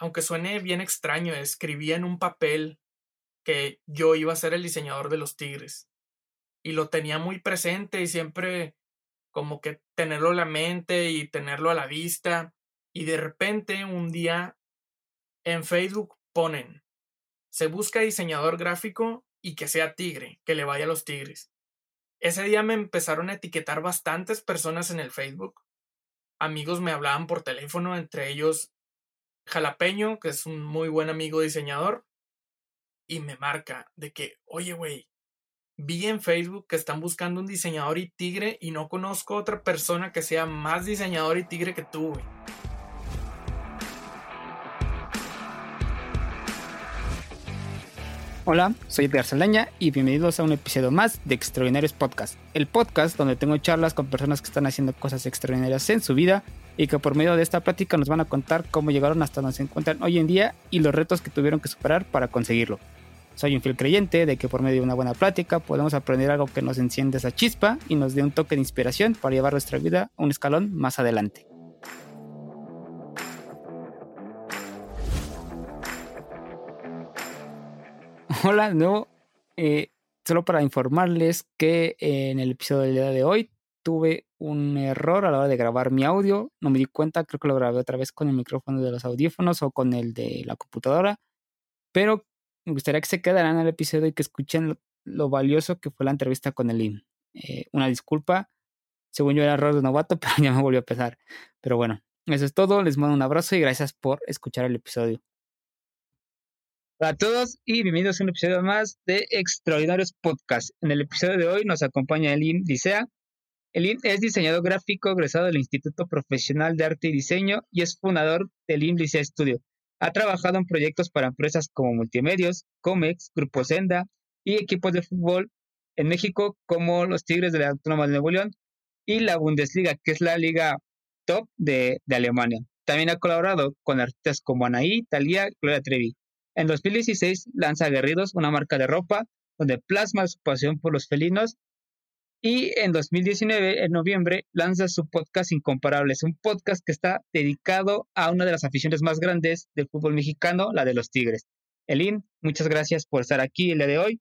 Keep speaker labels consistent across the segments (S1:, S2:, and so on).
S1: aunque suene bien extraño, escribía en un papel que yo iba a ser el diseñador de los tigres. Y lo tenía muy presente y siempre como que tenerlo en la mente y tenerlo a la vista. Y de repente un día en Facebook ponen, se busca diseñador gráfico y que sea tigre, que le vaya a los tigres. Ese día me empezaron a etiquetar bastantes personas en el Facebook. Amigos me hablaban por teléfono, entre ellos Jalapeño, que es un muy buen amigo diseñador, y me marca de que, oye, güey, vi en Facebook que están buscando un diseñador y tigre y no conozco otra persona que sea más diseñador y tigre que tú, güey.
S2: Hola, soy Edgar Saldaña y bienvenidos a un episodio más de Extraordinarios Podcast, el podcast donde tengo charlas con personas que están haciendo cosas extraordinarias en su vida y que por medio de esta plática nos van a contar cómo llegaron hasta donde se encuentran hoy en día y los retos que tuvieron que superar para conseguirlo. Soy un fiel creyente de que por medio de una buena plática podemos aprender algo que nos enciende esa chispa y nos dé un toque de inspiración para llevar nuestra vida a un escalón más adelante. Hola nuevo. Eh, solo para informarles que en el episodio del día de hoy tuve un error a la hora de grabar mi audio. No me di cuenta, creo que lo grabé otra vez con el micrófono de los audífonos o con el de la computadora. Pero me gustaría que se quedaran el episodio y que escuchen lo, valioso que fue la entrevista con el Eh, una disculpa, según yo era error de novato, pero ya me volvió a pesar. Pero bueno, eso es todo. Les mando un abrazo y gracias por escuchar el episodio. Hola a todos y bienvenidos a un episodio más de Extraordinarios Podcast. En el episodio de hoy nos acompaña Elim Dicea. Elim es diseñador gráfico egresado del Instituto Profesional de Arte y Diseño y es fundador del Dicea Studio. Ha trabajado en proyectos para empresas como Multimedios, Comex, Grupo Senda y equipos de fútbol en México como los Tigres de la Autónoma de Nuevo León y la Bundesliga, que es la liga top de, de Alemania. También ha colaborado con artistas como Anaí, Talía y Gloria Trevi. En 2016 lanza Guerridos, una marca de ropa, donde plasma su pasión por los felinos. Y en 2019, en noviembre, lanza su podcast Incomparables, un podcast que está dedicado a una de las aficiones más grandes del fútbol mexicano, la de los Tigres. Elin, muchas gracias por estar aquí el día de hoy.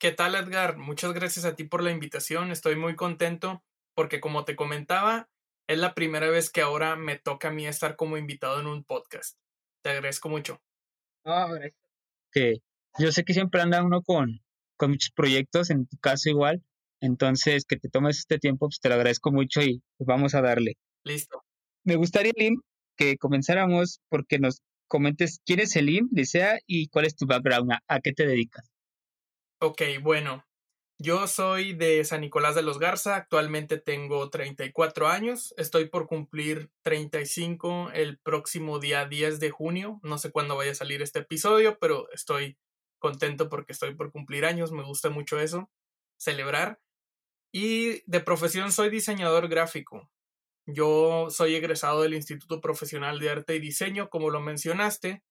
S1: ¿Qué tal, Edgar? Muchas gracias a ti por la invitación. Estoy muy contento porque, como te comentaba, es la primera vez que ahora me toca a mí estar como invitado en un podcast. Te agradezco mucho.
S2: No, que yo sé que siempre anda uno con, con muchos proyectos, en tu caso igual. Entonces, que te tomes este tiempo, pues te lo agradezco mucho y pues, vamos a darle.
S1: Listo.
S2: Me gustaría, Lim, que comenzáramos porque nos comentes quién es el Lim, Licea, y cuál es tu background, a, qué te dedicas.
S1: Ok, bueno, yo soy de San Nicolás de los Garza, actualmente tengo 34 años, estoy por cumplir 35 el próximo día 10 de junio, no sé cuándo vaya a salir este episodio, pero estoy contento porque estoy por cumplir años, me gusta mucho eso, celebrar. Y de profesión soy diseñador gráfico. Yo soy egresado del Instituto Profesional de Arte y Diseño, como lo mencionaste,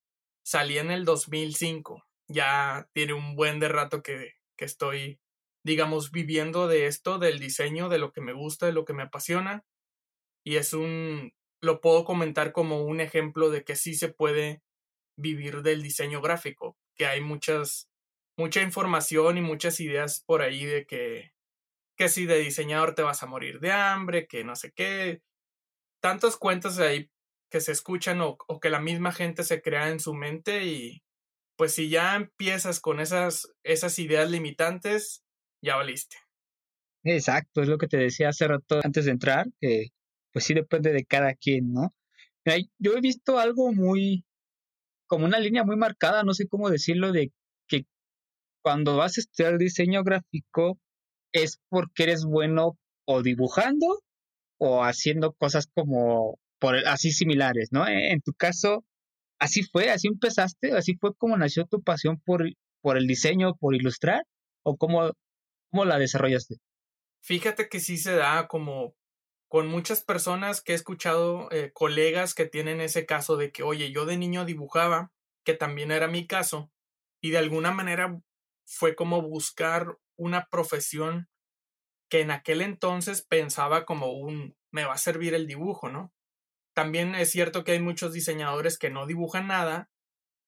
S1: salí en el 2005, ya tiene un buen de rato que, que estoy digamos, viviendo de esto, del diseño, de lo que me gusta, de lo que me apasiona. Y es un, lo puedo comentar como un ejemplo de que sí se puede vivir del diseño gráfico, que hay muchas, mucha información y muchas ideas por ahí de que, que si de diseñador te vas a morir de hambre, que no sé qué, tantos cuentos ahí que se escuchan o, que la misma gente se crea en su mente y pues si ya empiezas con esas, esas ideas limitantes, ya valiste.
S2: Exacto, es lo que te decía hace rato antes de entrar, que pues sí depende de cada quien, ¿no? Yo he visto algo muy, como una línea muy marcada, no sé cómo decirlo, de que cuando vas a estudiar diseño gráfico es porque eres bueno o dibujando o haciendo cosas como por, así similares, ¿no? En tu caso, así fue, así empezaste, así fue como nació tu pasión por, por el diseño, por ilustrar, o cómo, ¿Cómo la desarrollaste?
S1: Fíjate que sí se da como con muchas personas que he escuchado, eh, colegas que tienen ese caso de que, oye, yo de niño dibujaba, que también era mi caso, y de alguna manera fue como buscar una profesión que en aquel entonces pensaba como un, me va a servir el dibujo, ¿no? también es cierto que hay muchos diseñadores que no dibujan nada,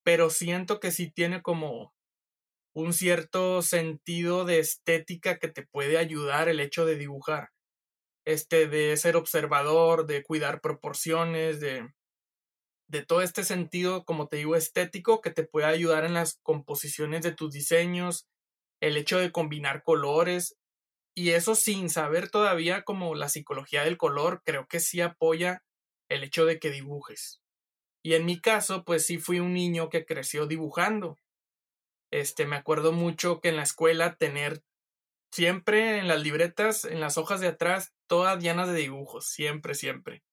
S1: pero siento que sí tiene como un cierto sentido de estética que te puede ayudar el hecho de dibujar. Este, de ser observador, de cuidar proporciones, de, de todo este sentido, como te digo, estético que te puede ayudar en las composiciones de tus diseños, el hecho de combinar colores, y eso sin saber todavía como la psicología del color, creo que sí apoya el hecho de que dibujes. Y en mi caso, pues sí fui un niño que creció dibujando. Este, me acuerdo mucho que en la escuela tener siempre en las libretas, en las hojas de atrás, todas llenas de dibujos, siempre, siempre.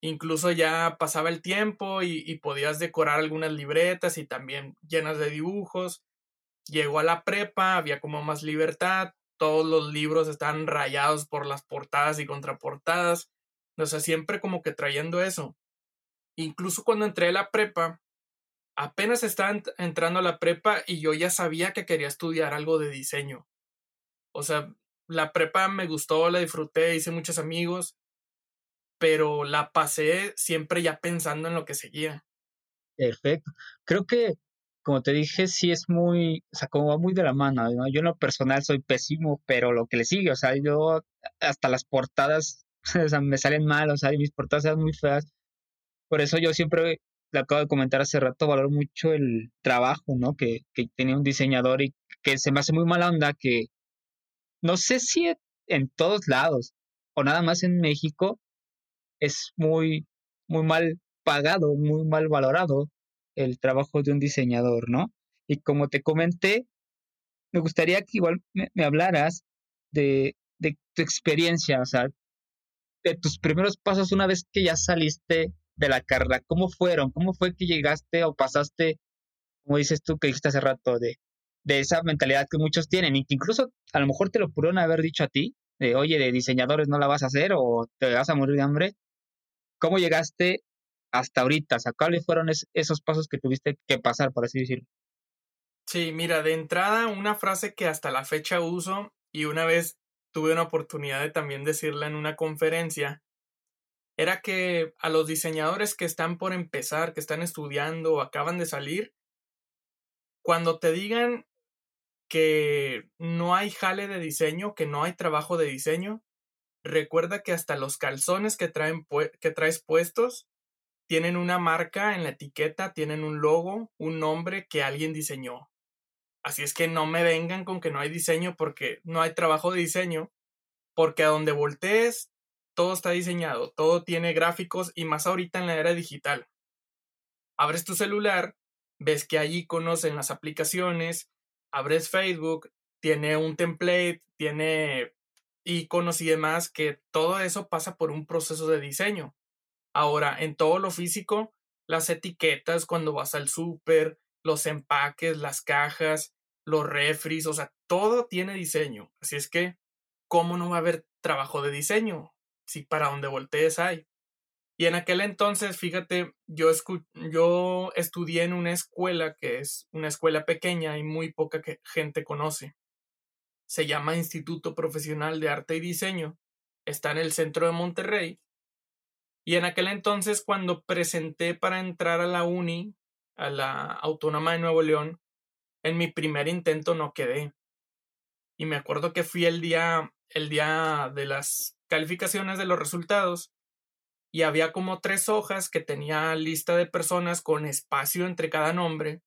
S1: Incluso ya pasaba el tiempo y, y podías decorar algunas libretas y también llenas de dibujos. Llegó a la prepa, había como más libertad, todos los libros estaban rayados por las portadas y contraportadas. O sea, siempre como que trayendo eso. Incluso cuando entré a la prepa, apenas estaba entrando a la prepa y yo ya sabía que quería estudiar algo de diseño. O sea, la prepa me gustó, la disfruté, hice muchos amigos, pero la pasé siempre ya pensando en lo que seguía.
S2: Perfecto. Creo que, como te dije, sí es muy, o sea, como va muy de la mano. Yo en lo personal soy pésimo, pero lo que le sigue, o sea, yo hasta las portadas o sea, me salen mal, o sea, mis portadas son muy feas. Por eso yo siempre, le acabo de comentar hace rato, valoro mucho el trabajo, ¿no? Que, que tiene un diseñador y que se me hace muy mala onda que no sé si en todos lados o nada más en México es muy, muy mal pagado, muy mal valorado el trabajo de un diseñador, ¿no? Y como te comenté, me gustaría que igual me, hablaras de, de tu experiencia, o sea, de tus primeros pasos una vez que ya saliste de la carrera? ¿Cómo fueron? ¿Cómo fue que llegaste o pasaste, como dices tú que dijiste hace rato, de, de esa mentalidad que muchos tienen y que incluso a lo mejor te lo pudieron haber dicho a ti, de oye, de diseñadores no la vas a hacer o te vas a morir de hambre? ¿Cómo llegaste hasta ahorita? O sea, ¿cuáles fueron esos pasos que tuviste que pasar, por así decirlo?
S1: Sí, mira, de entrada una frase que hasta la fecha uso y una vez tuve una oportunidad de también decirla en una conferencia, era que a los diseñadores que están por empezar, que están estudiando o acaban de salir, cuando te digan que no hay jale de diseño, que no hay trabajo de diseño, recuerda que hasta los calzones que, traen que traes puestos tienen una marca en la etiqueta, tienen un logo, un nombre que alguien diseñó. Así es que no me vengan con que no hay diseño porque no hay trabajo de diseño, porque a donde voltees, todo está diseñado, todo tiene gráficos y más ahorita en la era digital. Abres tu celular, ves que hay iconos en las aplicaciones, abres Facebook, tiene un template, tiene iconos y demás, que todo eso pasa por un proceso de diseño. Ahora, en todo lo físico, las etiquetas cuando vas al súper, los empaques, las cajas, los refris, o sea, todo tiene diseño. Así es que, ¿cómo no va a haber trabajo de diseño? Si para donde voltees hay. Y en aquel entonces, fíjate, yo, yo estudié en una escuela que es una escuela pequeña y muy poca gente conoce. Se llama Instituto Profesional de Arte y Diseño. Está en el centro de Monterrey. Y en aquel entonces, cuando presenté para entrar a la uni, a la Autónoma de Nuevo León, en mi primer intento no quedé. Y me acuerdo que fui el día, el día de las calificaciones de los resultados y había como tres hojas que tenía lista de personas con espacio entre cada nombre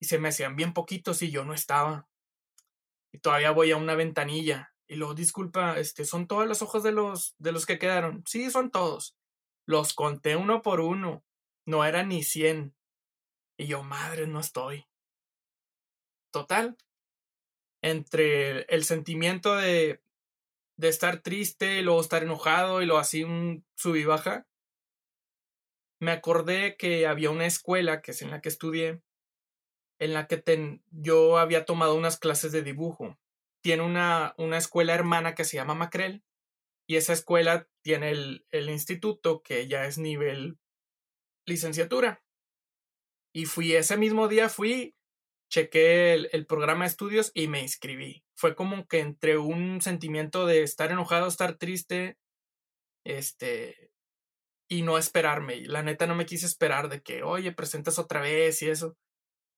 S1: y se me hacían bien poquitos y yo no estaba. Y todavía voy a una ventanilla y luego, disculpa, este, ¿son todas las hojas de los, de los que quedaron? Sí, son todos. Los conté uno por uno. No eran ni cien. Y yo, madre, no estoy. Total. Entre el sentimiento de, de estar triste, y luego estar enojado y luego así un sub y baja, me acordé que había una escuela, que es en la que estudié, en la que yo había tomado unas clases de dibujo. Tiene una, una escuela hermana que se llama Macrel y esa escuela tiene el, instituto que ya es nivel licenciatura. Y fui ese mismo día, fui, chequé el, programa de estudios y me inscribí. Fue como que entre un sentimiento de estar enojado, estar triste, este, y no esperarme. La neta no me quise esperar de que, oye, presentas otra vez y eso.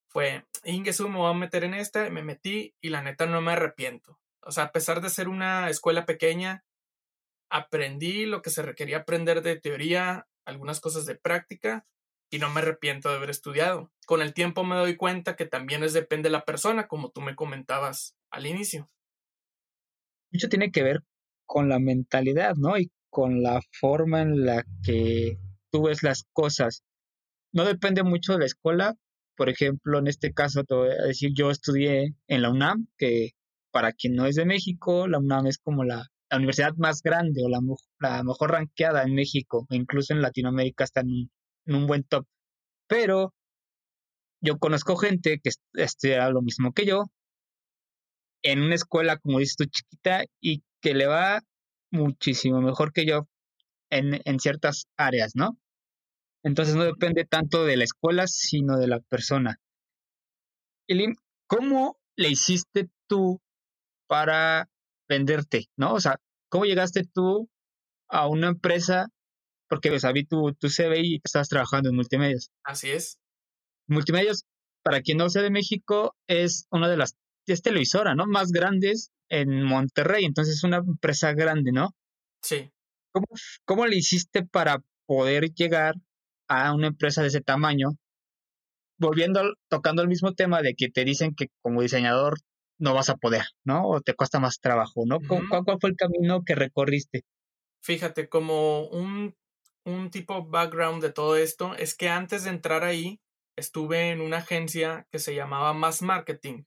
S1: Fue, Ingesu, me voy a meter en esta, me metí y la neta no me arrepiento. O sea, a pesar de ser una escuela pequeña, aprendí lo que se requería aprender de teoría, algunas cosas de práctica y no me arrepiento de haber estudiado. Con el tiempo me doy cuenta que también es depende de la persona, como tú me comentabas al inicio.
S2: Mucho tiene que ver con la mentalidad, ¿no? Y con la forma en la que tú ves las cosas. No depende mucho de la escuela. Por ejemplo, en este caso te voy a decir, yo estudié en la UNAM, que para quien no es de México, la UNAM es como la, universidad más grande o la, la, mejor ranqueada en México, e incluso en Latinoamérica está en un, buen top. Pero yo conozco gente que estudia lo mismo que yo, en una escuela, como dices tú, chiquita, y que le va muchísimo mejor que yo en, en ciertas áreas, ¿no? Entonces no depende tanto de la escuela, sino de la persona. ¿cómo le hiciste tú para venderte, ¿no? O sea, ¿cómo llegaste tú a una empresa? Porque pues, vi tu, tu CV y estás trabajando en multimedios.
S1: Así es.
S2: Multimedios, para quien no sea de México, es una de las es televisora, ¿no? Más grandes en Monterrey, entonces es una empresa grande, ¿no?
S1: Sí.
S2: ¿Cómo, ¿Cómo le hiciste para poder llegar a una empresa de ese tamaño? Volviendo, tocando el mismo tema de que te dicen que como diseñador no vas a poder, ¿no? O te cuesta más trabajo, ¿no? ¿Cuál, ¿Cuál, fue el camino que recorriste?
S1: Fíjate, como un, un tipo background de todo esto, es que antes de entrar ahí, estuve en una agencia que se llamaba Mass Marketing.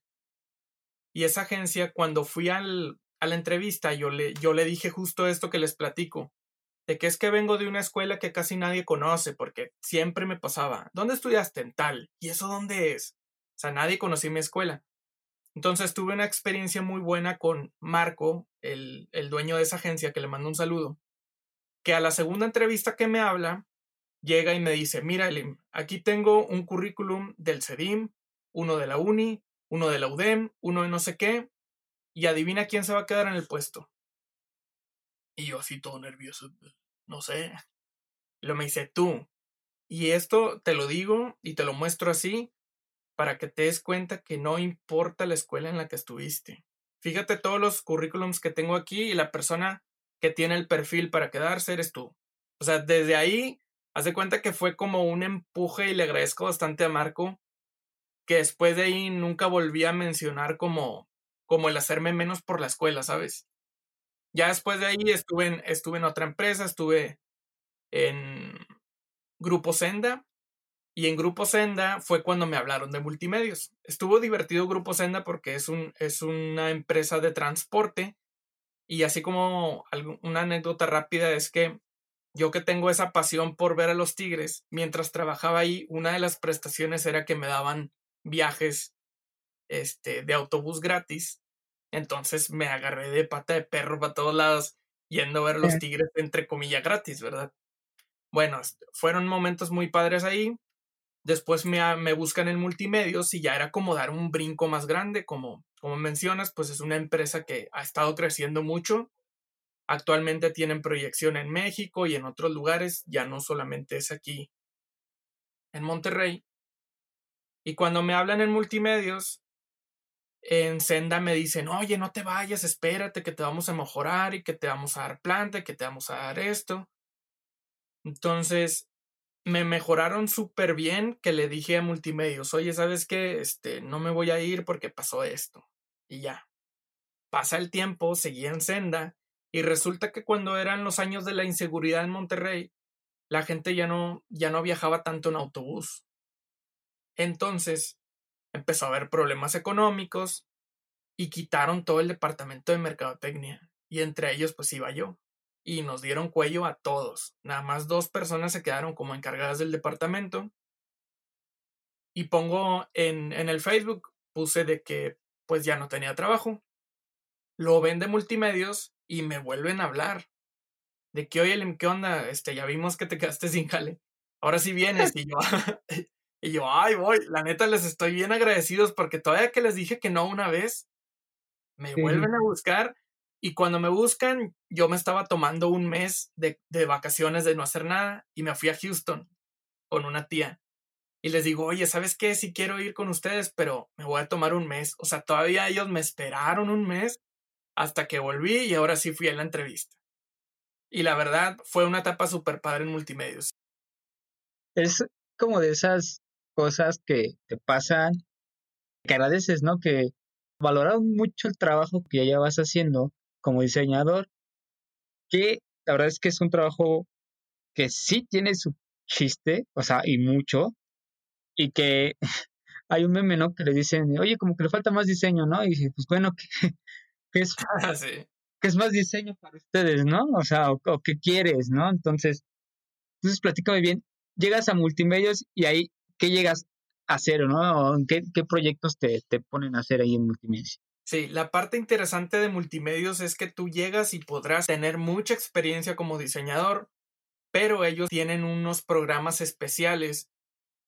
S1: Y esa agencia, cuando fui al, a la entrevista, yo le, yo le dije justo esto que les platico, de que es que vengo de una escuela que casi nadie conoce, porque siempre me pasaba, ¿dónde estudiaste? En tal. ¿Y eso dónde es? O sea, nadie conocía mi escuela. Entonces tuve una experiencia muy buena con Marco, el, el dueño de esa agencia, que le mando un saludo, que a la segunda entrevista que me habla, llega y me dice, mira, Elim, aquí tengo un currículum del CEDIM, uno de la UNI, uno de la UDEM, uno de no sé qué, y adivina quién se va a quedar en el puesto. Y yo así todo nervioso, no sé. Lo me dice, tú. Y esto te lo digo y te lo muestro así para que te des cuenta que no importa la escuela en la que estuviste. Fíjate todos los currículums que tengo aquí y la persona que tiene el perfil para quedarse eres tú. O sea, desde ahí, haz de cuenta que fue como un empuje y le agradezco bastante a Marco que después de ahí nunca volví a mencionar como, como el hacerme menos por la escuela, ¿sabes? Ya después de ahí estuve en, estuve en otra empresa, estuve en Grupo Senda, y en Grupo Senda fue cuando me hablaron de multimedios. Estuvo divertido Grupo Senda porque es, un, es una empresa de transporte. Y así como una anécdota rápida es que yo que tengo esa pasión por ver a los tigres, mientras trabajaba ahí, una de las prestaciones era que me daban viajes este, de autobús gratis. Entonces me agarré de pata de perro para todos lados, yendo a ver los tigres, entre comillas, gratis, ¿verdad? Bueno, fueron momentos muy padres ahí. Después me, buscan en multimedios y ya era como dar un brinco más grande, como, como mencionas, pues es una empresa que ha estado creciendo mucho. Actualmente tienen proyección en México y en otros lugares, ya no solamente es aquí en Monterrey. Y cuando me hablan en multimedios, en Senda me dicen, oye, no te vayas, espérate que te vamos a mejorar y que te vamos a dar planta y que te vamos a dar esto. Entonces, me mejoraron súper bien que le dije a multimedios, oye, ¿sabes qué? Este, no me voy a ir porque pasó esto. Y ya. Pasa el tiempo, seguí en Senda y resulta que cuando eran los años de la inseguridad en Monterrey, la gente ya no, ya no viajaba tanto en autobús. Entonces empezó a haber problemas económicos y quitaron todo el departamento de mercadotecnia. Y entre ellos pues iba yo. Y nos dieron cuello a todos. Nada más dos personas se quedaron como encargadas del departamento. Y pongo en, en el Facebook, puse de que pues ya no tenía trabajo. Lo ven de multimedios y me vuelven a hablar. De que, oye, ¿qué onda? Este, ya vimos que te quedaste sin jale. Ahora sí vienes. Y yo, Y yo, ay, voy, la neta les estoy bien agradecidos porque todavía que les dije que no una vez, me vuelven a buscar y cuando me buscan yo me estaba tomando un mes de, de vacaciones de no hacer nada y me fui a Houston con una tía. Y les digo, oye, ¿sabes qué? Sí quiero ir con ustedes, pero me voy a tomar un mes. O sea, todavía ellos me esperaron un mes hasta que volví y ahora sí fui a la entrevista. Y la verdad, fue una etapa súper padre en multimedios.
S2: Es como de esas cosas que te pasan, que agradeces, ¿no? Que valoraron mucho el trabajo que ya vas haciendo como diseñador, que la verdad es que es un trabajo que sí tiene su chiste, o sea, y mucho, y que hay un meme, ¿no? Que le dicen, oye, como que le falta más diseño, ¿no? Y dice, pues bueno, que, es,
S1: ah,
S2: que es más diseño para ustedes, ¿no? O sea, o, qué quieres, ¿no? Entonces, entonces platícame bien, llegas a multimedios y ahí, ¿qué llegas a hacer, ¿no? ¿Qué, qué proyectos te, te ponen a hacer ahí en multimedios?
S1: Sí, la parte interesante de multimedios es que tú llegas y podrás tener mucha experiencia como diseñador, pero ellos tienen unos programas especiales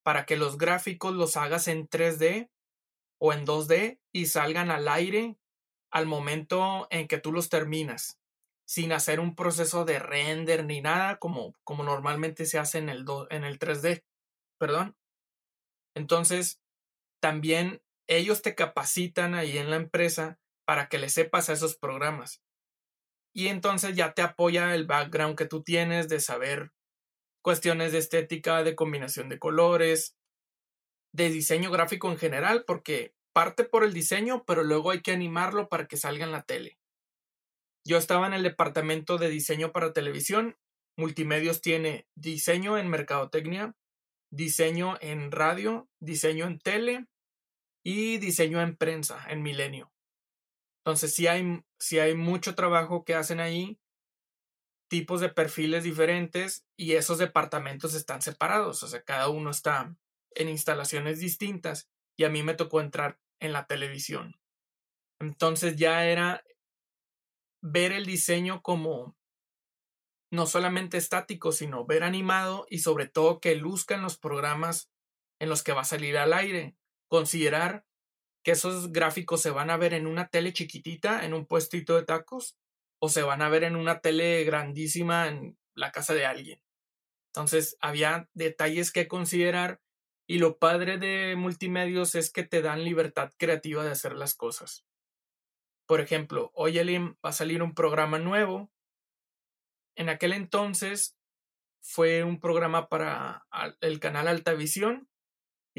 S1: para que los gráficos los hagas en 3D o en 2D y salgan al aire al momento en que tú los terminas, sin hacer un proceso de render ni nada como, como normalmente se hace en el, en el 3D. Perdón. Entonces, también ellos te capacitan ahí en la empresa para que le sepas a esos programas. Y entonces ya te apoya el background que tú tienes de saber cuestiones de estética, de combinación de colores, de diseño gráfico en general, porque parte por el diseño, pero luego hay que animarlo para que salga en la tele. Yo estaba en el departamento de diseño para televisión. Multimedios tiene diseño en mercadotecnia, diseño en radio, diseño en tele y diseño en prensa, en Milenio. Entonces, si hay, hay mucho trabajo que hacen ahí, tipos de perfiles diferentes y esos departamentos están separados, o sea, cada uno está en instalaciones distintas y a mí me tocó entrar en la televisión. Entonces ya era ver el diseño como no solamente estático, sino ver animado y sobre todo que luzca en los programas en los que va a salir al aire considerar que esos gráficos se van a ver en una tele chiquitita, en un puestito de tacos, o se van a ver en una tele grandísima en la casa de alguien. Entonces, había detalles que considerar y lo padre de multimedios es que te dan libertad creativa de hacer las cosas. Por ejemplo, hoy va a salir un programa nuevo. En aquel entonces fue un programa para el canal Altavisión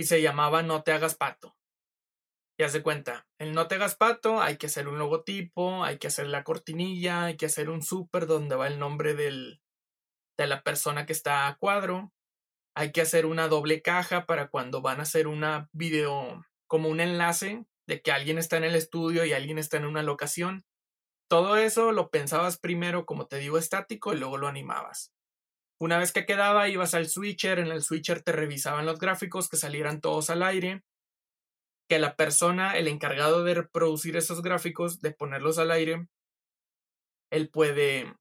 S1: y se llamaba No te hagas pato. Y haz de cuenta, el No te hagas pato hay que hacer un logotipo, hay que hacer la cortinilla, hay que hacer un súper donde va el nombre del, de la persona que está a cuadro, hay que hacer una doble caja para cuando van a hacer una video como un enlace de que alguien está en el estudio y alguien está en una locación. Todo eso lo pensabas primero, como te digo, estático y luego lo animabas. Una vez que quedaba, ibas al switcher, en el switcher te revisaban los gráficos, que salieran todos al aire, que la persona, el encargado de reproducir esos gráficos, de ponerlos al aire, él puede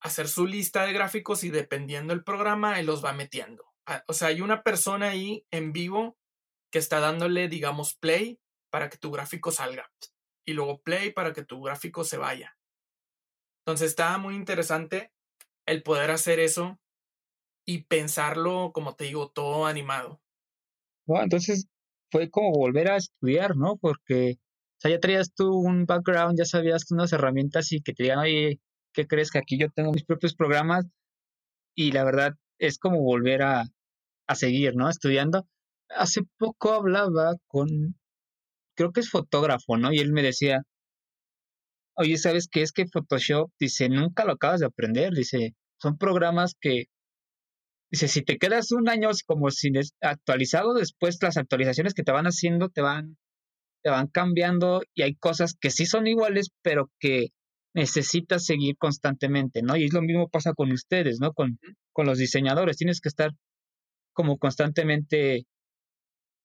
S1: hacer su lista de gráficos y dependiendo del programa, él los va metiendo. O sea, hay una persona ahí en vivo que está dándole, digamos, play para que tu gráfico salga y luego play para que tu gráfico se vaya. Entonces está muy interesante el poder hacer eso y pensarlo, como te digo, todo animado.
S2: Bueno, entonces fue como volver a estudiar, ¿no? Porque, o sea, ya traías tú un background, ya sabías unas herramientas y que te digan, oye, ¿qué crees que aquí yo tengo mis propios programas? Y la verdad es como volver a, a seguir, ¿no? Estudiando. Hace poco hablaba con, creo que es fotógrafo, ¿no? Y él me decía, oye, ¿sabes qué es que Photoshop? Dice, nunca lo acabas de aprender, dice, son programas que Dice, si te quedas un año como sin actualizado, después las actualizaciones que te van haciendo te van, te van cambiando y hay cosas que sí son iguales, pero que necesitas seguir constantemente, ¿no? Y es lo mismo pasa con ustedes, ¿no? Con, con los diseñadores. Tienes que estar como constantemente,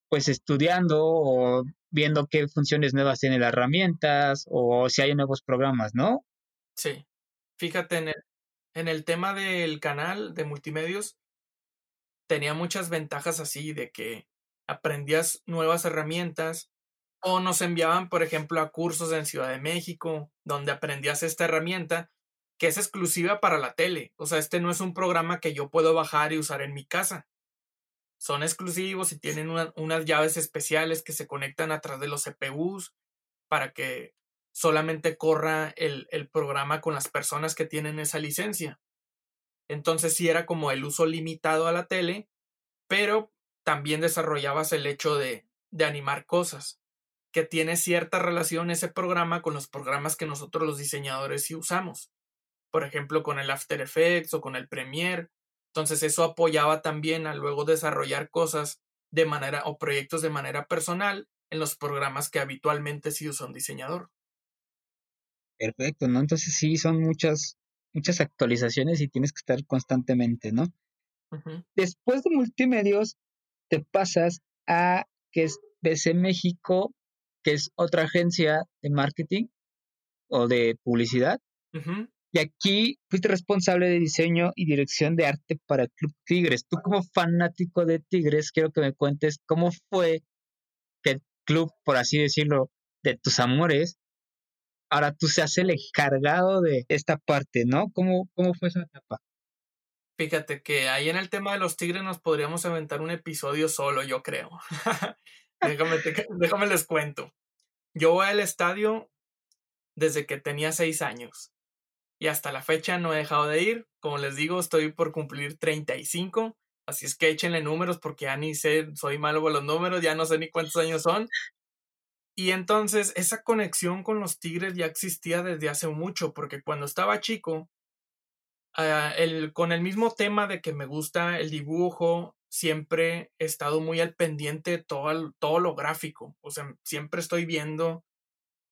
S2: pues, estudiando o viendo qué funciones nuevas tiene las herramientas o si hay nuevos programas, ¿no?
S1: Sí. Fíjate en el, en el tema del canal de multimedios, tenía muchas ventajas así de que aprendías nuevas herramientas o nos enviaban, por ejemplo, a cursos en Ciudad de México donde aprendías esta herramienta que es exclusiva para la tele. O sea, este no es un programa que yo puedo bajar y usar en mi casa. Son exclusivos y tienen unas llaves especiales que se conectan a través de los CPUs para que solamente corra el, el programa con las personas que tienen esa licencia. Entonces sí era como el uso limitado a la tele, pero también desarrollabas el hecho de, de animar cosas, que tiene cierta relación ese programa con los programas que nosotros los diseñadores sí usamos. Por ejemplo, con el After Effects o con el Premiere. Entonces eso apoyaba también a luego desarrollar cosas de manera o proyectos de manera personal en los programas que habitualmente sí usa un diseñador.
S2: Perfecto, ¿no? Entonces sí son muchas muchas actualizaciones y tienes que estar constantemente, ¿no? Después de multimedios, te pasas a que es BC México, que es otra agencia de marketing o de publicidad. Y aquí fuiste responsable de diseño y dirección de arte para Club Tigres. Tú como fanático de Tigres, quiero que me cuentes cómo fue que el club, por así decirlo, de tus amores, ahora tú seas el encargado de esta parte, ¿no? ¿Cómo, cómo fue esa etapa?
S1: Fíjate que ahí en el tema de los tigres nos podríamos aventar un episodio solo, yo creo. déjame, déjame les cuento. Yo voy al estadio desde que tenía seis años y hasta la fecha no he dejado de ir. Como les digo, estoy por cumplir 35, así es que échenle números porque ya ni sé, soy malo con los números, ya no sé ni cuántos años son, y entonces esa conexión con los Tigres ya existía desde hace mucho, porque cuando estaba chico, el, con el mismo tema de que me gusta el dibujo, siempre he estado muy al pendiente de todo, todo lo gráfico. O sea, siempre estoy viendo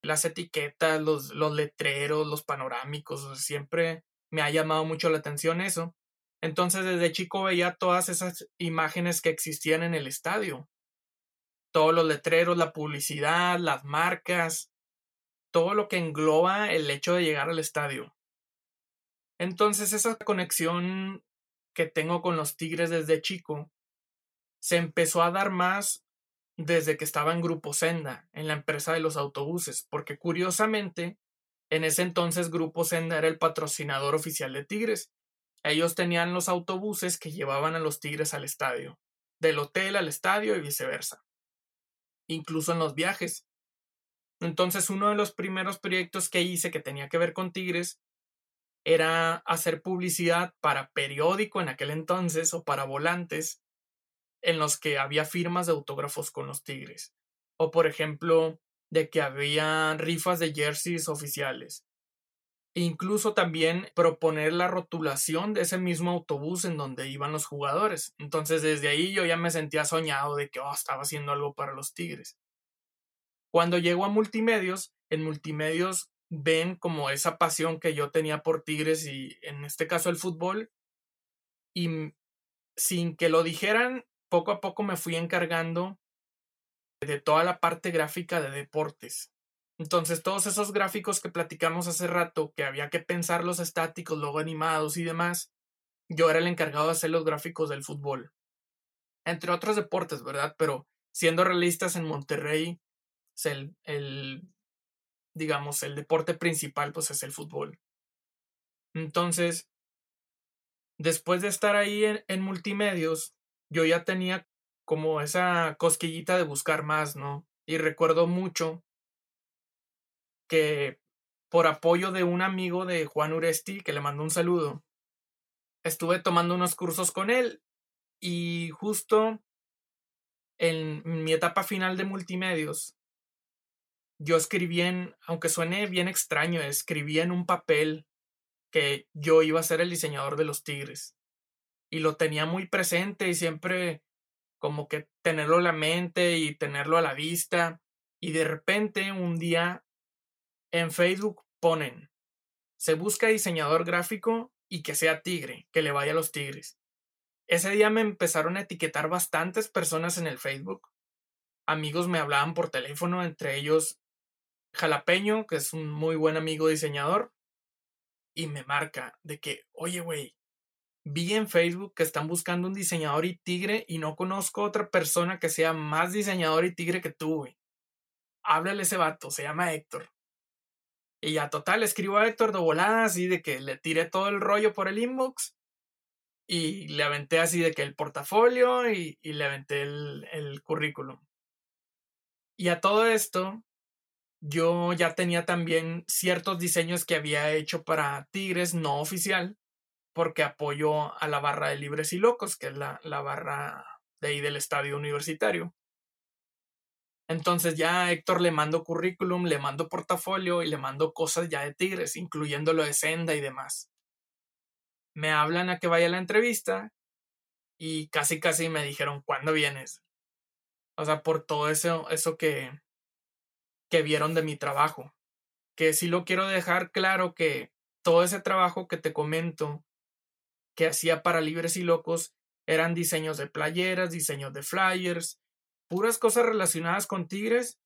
S1: las etiquetas, los, los letreros, los panorámicos. siempre me ha llamado mucho la atención eso. Entonces desde chico veía todas esas imágenes que existían en el estadio todos los letreros, la publicidad, las marcas, todo lo que engloba el hecho de llegar al estadio. Entonces esa conexión que tengo con los Tigres desde chico se empezó a dar más desde que estaba en Grupo Senda, en la empresa de los autobuses, porque curiosamente en ese entonces Grupo Senda era el patrocinador oficial de Tigres. Ellos tenían los autobuses que llevaban a los Tigres al estadio, del hotel al estadio y viceversa incluso en los viajes. Entonces, uno de los primeros proyectos que hice que tenía que ver con Tigres era hacer publicidad para periódico en aquel entonces o para volantes en los que había firmas de autógrafos con los Tigres. O por ejemplo, de que había rifas de jerseys oficiales. Incluso también proponer la rotulación de ese mismo autobús en donde iban los jugadores. Entonces desde ahí yo ya me sentía soñado de que oh, estaba haciendo algo para los Tigres. Cuando llego a multimedios, en multimedios ven como esa pasión que yo tenía por Tigres y en este caso el fútbol. Y sin que lo dijeran, poco a poco me fui encargando de toda la parte gráfica de deportes. Entonces, todos esos gráficos que platicamos hace rato, que había que pensarlos estáticos, luego animados y demás, yo era el encargado de hacer los gráficos del fútbol. Entre otros deportes, ¿verdad? Pero siendo realistas en Monterrey, es el, el digamos, el deporte principal, pues es el fútbol. Entonces, después de estar ahí en, en multimedios, yo ya tenía como esa cosquillita de buscar más, ¿no? Y recuerdo mucho que por apoyo de un amigo de Juan Uresti, que le mandó un saludo, estuve tomando unos cursos con él y justo en mi etapa final de multimedios, yo escribí en, aunque suene bien extraño, escribí en un papel que yo iba a ser el diseñador de los tigres. Y lo tenía muy presente y siempre como que tenerlo en la mente y tenerlo a la vista. Y de repente un día en Facebook ponen, se busca diseñador gráfico y que sea tigre, que le vaya a los tigres. Ese día me empezaron a etiquetar bastantes personas en el Facebook. Amigos me hablaban por teléfono, entre ellos Jalapeño, que es un muy buen amigo diseñador, y me marca de que, oye, güey, vi en Facebook que están buscando un diseñador y tigre y no conozco otra persona que sea más diseñador y tigre que tú, güey. Háblale ese vato, se llama Héctor. Y ya total, escribo a Héctor de así de que le tiré todo el rollo por el inbox y le aventé así de que el portafolio y, le aventé el, el currículum. Y a todo esto, yo ya tenía también ciertos diseños que había hecho para Tigres no oficial, porque apoyo a la barra de Libres y Locos, que es la, la barra de ahí del estadio universitario. Entonces ya Héctor le mando currículum, le mando portafolio y le mando cosas ya de Tigres, incluyendo lo de Senda y demás. Me hablan a que vaya a la entrevista y casi casi me dijeron, ¿cuándo vienes? O sea, por todo eso, eso que, que vieron de mi trabajo. Que sí lo quiero dejar claro que todo ese trabajo que te comento que hacía para Libres y Locos eran diseños de playeras, diseños de flyers, puras cosas relacionadas con Tigres.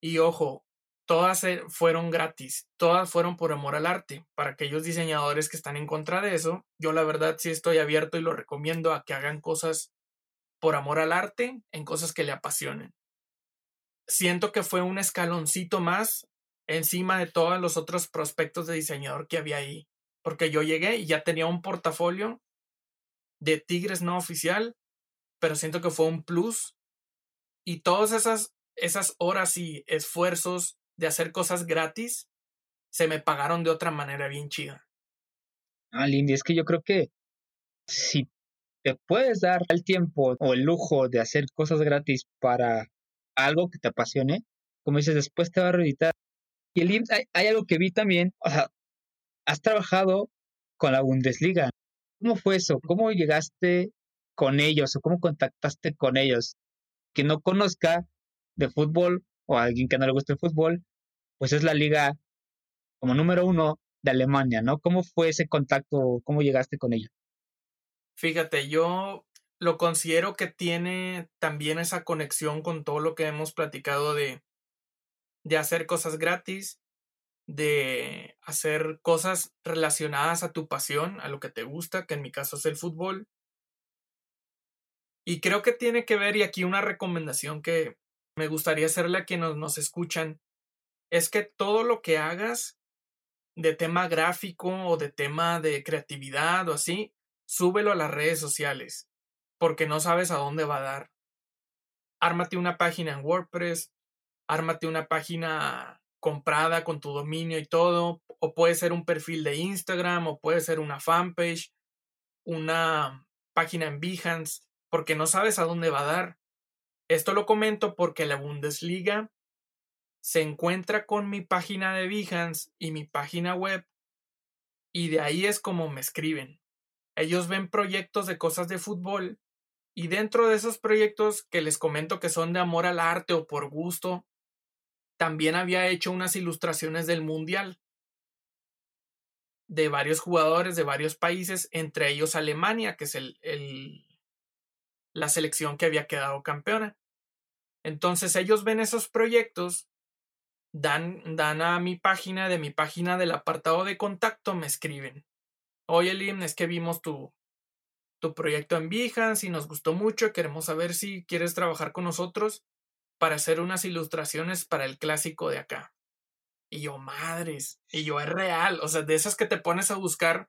S1: Y ojo, todas fueron gratis, todas fueron por amor al arte. Para aquellos diseñadores que están en contra de eso, yo la verdad sí estoy abierto y lo recomiendo a que hagan cosas por amor al arte, en cosas que le apasionen. Siento que fue un escaloncito más encima de todos los otros prospectos de diseñador que había ahí, porque yo llegué y ya tenía un portafolio de Tigres no oficial, pero siento que fue un plus y todas esas, esas horas y esfuerzos de hacer cosas gratis se me pagaron de otra manera bien chida.
S2: Ah, Lindy, es que yo creo que si te puedes dar el tiempo o el lujo de hacer cosas gratis para algo que te apasione, como dices, después te va a reeditar. Y el hay, hay algo que vi también, o sea, has trabajado con la Bundesliga. ¿Cómo fue eso? ¿Cómo llegaste con ellos o cómo contactaste con ellos? Que no conozca de fútbol o alguien que no le guste el fútbol, pues es la liga como número uno de Alemania, ¿no? ¿Cómo fue ese contacto? ¿Cómo llegaste con ellos?
S1: Fíjate, yo lo considero que tiene también esa conexión con todo lo que hemos platicado de, de hacer cosas gratis, de hacer cosas relacionadas a tu pasión, a lo que te gusta, que en mi caso es el fútbol. Y creo que tiene que ver, y aquí una recomendación que me gustaría hacerle a quienes nos escuchan, es que todo lo que hagas de tema gráfico o de tema de creatividad o así, súbelo a las redes sociales, porque no sabes a dónde va a dar. Ármate una página en WordPress, ármate una página comprada con tu dominio y todo, o puede ser un perfil de Instagram, o puede ser una fanpage, una página en Behance, porque no sabes a dónde va a dar. Esto lo comento porque la Bundesliga se encuentra con mi página de Behance y mi página web, y de ahí es como me escriben. Ellos ven proyectos de cosas de fútbol y dentro de esos proyectos que les comento que son de amor al arte o por gusto, también había hecho unas ilustraciones del Mundial de varios jugadores de varios países, entre ellos Alemania, que es el, el, la selección que había quedado campeona. Entonces ellos ven esos proyectos, dan, dan a mi página, de mi página del apartado de contacto, me escriben. Oye, Lim, es que vimos tu, tu proyecto en Behance y nos gustó mucho. Queremos saber si quieres trabajar con nosotros para hacer unas ilustraciones para el clásico de acá. Y yo, madres, y yo es real, o sea, de esas que te pones a buscar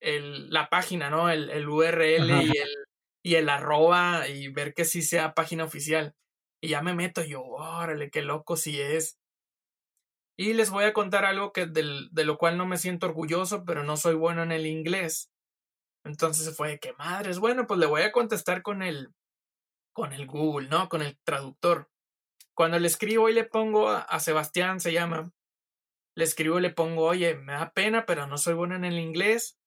S1: el, la página, ¿no? El, el URL y el, y el arroba y ver que sí sea página oficial. Y ya me meto yo, órale, qué loco si es. Y les voy a contar algo que del, de lo cual no me siento orgulloso, pero no soy bueno en el inglés. Entonces fue que madres, bueno, pues le voy a contestar con el con el Google, ¿no? Con el traductor. Cuando le escribo y le pongo a, a Sebastián, se llama, le escribo y le pongo, oye, me da pena, pero no soy bueno en el inglés.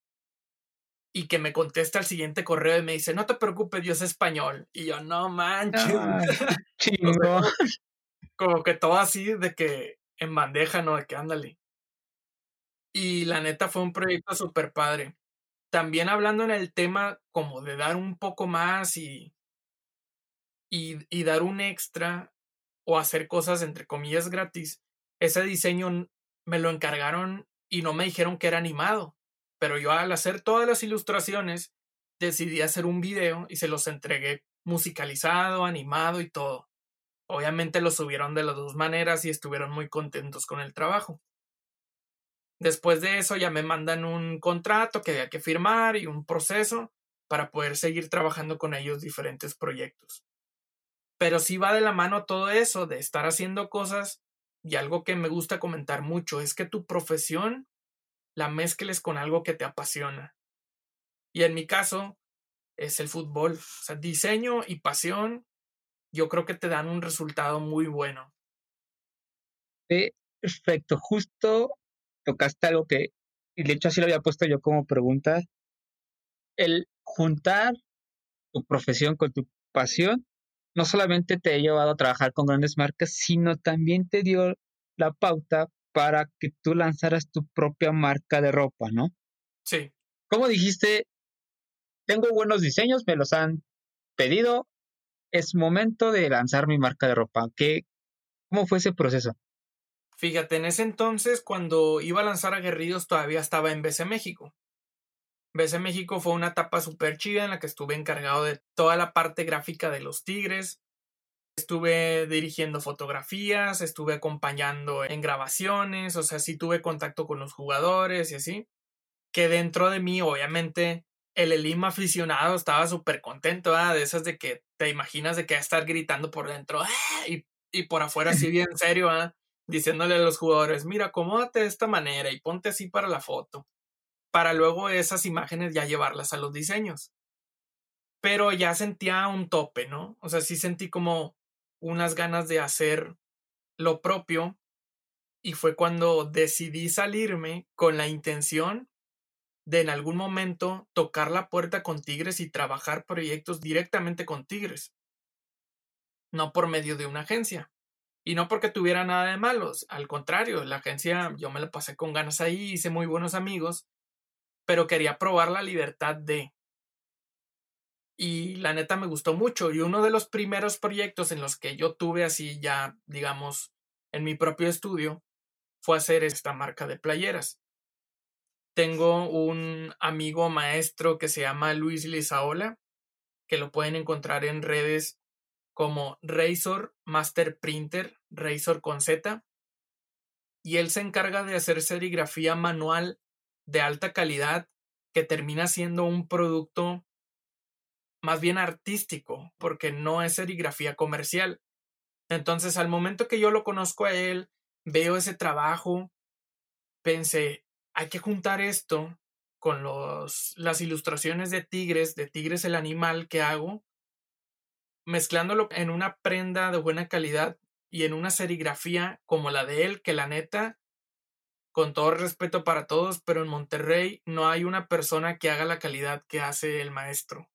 S1: Y que me contesta el siguiente correo y me dice, no te preocupes, yo sé español. Y yo, no manches. como que todo así de que en bandeja, ¿no? De que ándale. Y la neta fue un proyecto súper padre. También hablando en el tema como de dar un poco más y, y, y dar un extra o hacer cosas entre comillas gratis, ese diseño me lo encargaron y no me dijeron que era animado. Pero yo al hacer todas las ilustraciones decidí hacer un video y se los entregué musicalizado, animado y todo. Obviamente lo subieron de las dos maneras y estuvieron muy contentos con el trabajo. Después de eso ya me mandan un contrato que había que firmar y un proceso para poder seguir trabajando con ellos diferentes proyectos. Pero sí va de la mano todo eso de estar haciendo cosas y algo que me gusta comentar mucho es que tu profesión la mezcles con algo que te apasiona. Y en mi caso es el fútbol. O sea, diseño y pasión yo creo que te dan un resultado muy bueno.
S2: Perfecto, justo tocaste algo que, y de hecho así lo había puesto yo como pregunta, el juntar tu profesión con tu pasión no solamente te ha llevado a trabajar con grandes marcas, sino también te dio la pauta para que tú lanzaras tu propia marca de ropa, ¿no?
S1: Sí.
S2: Como dijiste, tengo buenos diseños, me los han pedido, es momento de lanzar mi marca de ropa. ¿Qué, ¿Cómo fue ese proceso?
S1: Fíjate, en ese entonces, cuando iba a lanzar Aguerridos, todavía estaba en BC México. BC México fue una etapa súper chida en la que estuve encargado de toda la parte gráfica de los Tigres. Estuve dirigiendo fotografías, estuve acompañando en grabaciones, o sea, sí tuve contacto con los jugadores y así. Que dentro de mí, obviamente, el Elim aficionado estaba súper contento, de esas de que te imaginas de que va a estar gritando por dentro ¡Ah! y, y, por afuera así bien serio, diciéndole a los jugadores, mira, acomódate de esta manera y ponte así para la foto, para luego esas imágenes ya llevarlas a los diseños. Pero ya sentía un tope, ¿no? O sea, sí sentí como unas ganas de hacer lo propio y fue cuando decidí salirme con la intención de en algún momento tocar la puerta con Tigres y trabajar proyectos directamente con Tigres, no por medio de una agencia. Y no porque tuviera nada de malos, al contrario, la agencia yo me la pasé con ganas ahí, hice muy buenos amigos, pero quería probar la libertad de... Y la neta me gustó mucho y uno de los primeros proyectos en los que yo tuve así ya, digamos, en mi propio estudio, fue hacer esta marca de playeras. Tengo un amigo maestro que se llama Luis Lizaola, que lo pueden encontrar en redes como Razor Master Printer, Razor con Z, y él se encarga de hacer serigrafía manual de alta calidad que termina siendo un producto más bien artístico, porque no es serigrafía comercial. Entonces, al momento que yo lo conozco a él, veo ese trabajo, pensé, hay que juntar esto con los, las ilustraciones de tigres, de tigres el animal que hago, mezclándolo en una prenda de buena calidad y en una serigrafía como la de él, que la neta, con todo respeto para todos, pero en Monterrey no hay una persona que haga la calidad que hace el maestro.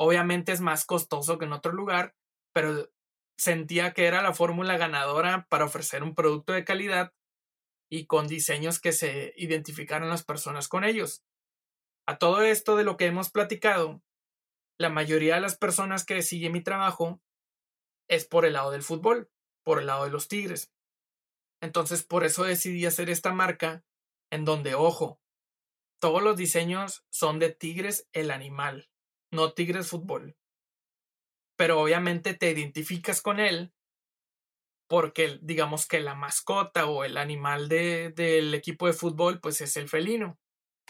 S1: Obviamente es más costoso que en otro lugar, pero sentía que era la fórmula ganadora para ofrecer un producto de calidad y con diseños que se identificaran las personas con ellos. A todo esto de lo que hemos platicado, la mayoría de las personas que siguen mi trabajo es por el lado del fútbol, por el lado de los Tigres. Entonces, por eso decidí hacer esta marca en donde, ojo, todos los diseños son de Tigres el animal, no Tigres fútbol. Pero obviamente te identificas con él porque digamos que la mascota o el animal de, del equipo de fútbol pues es el felino,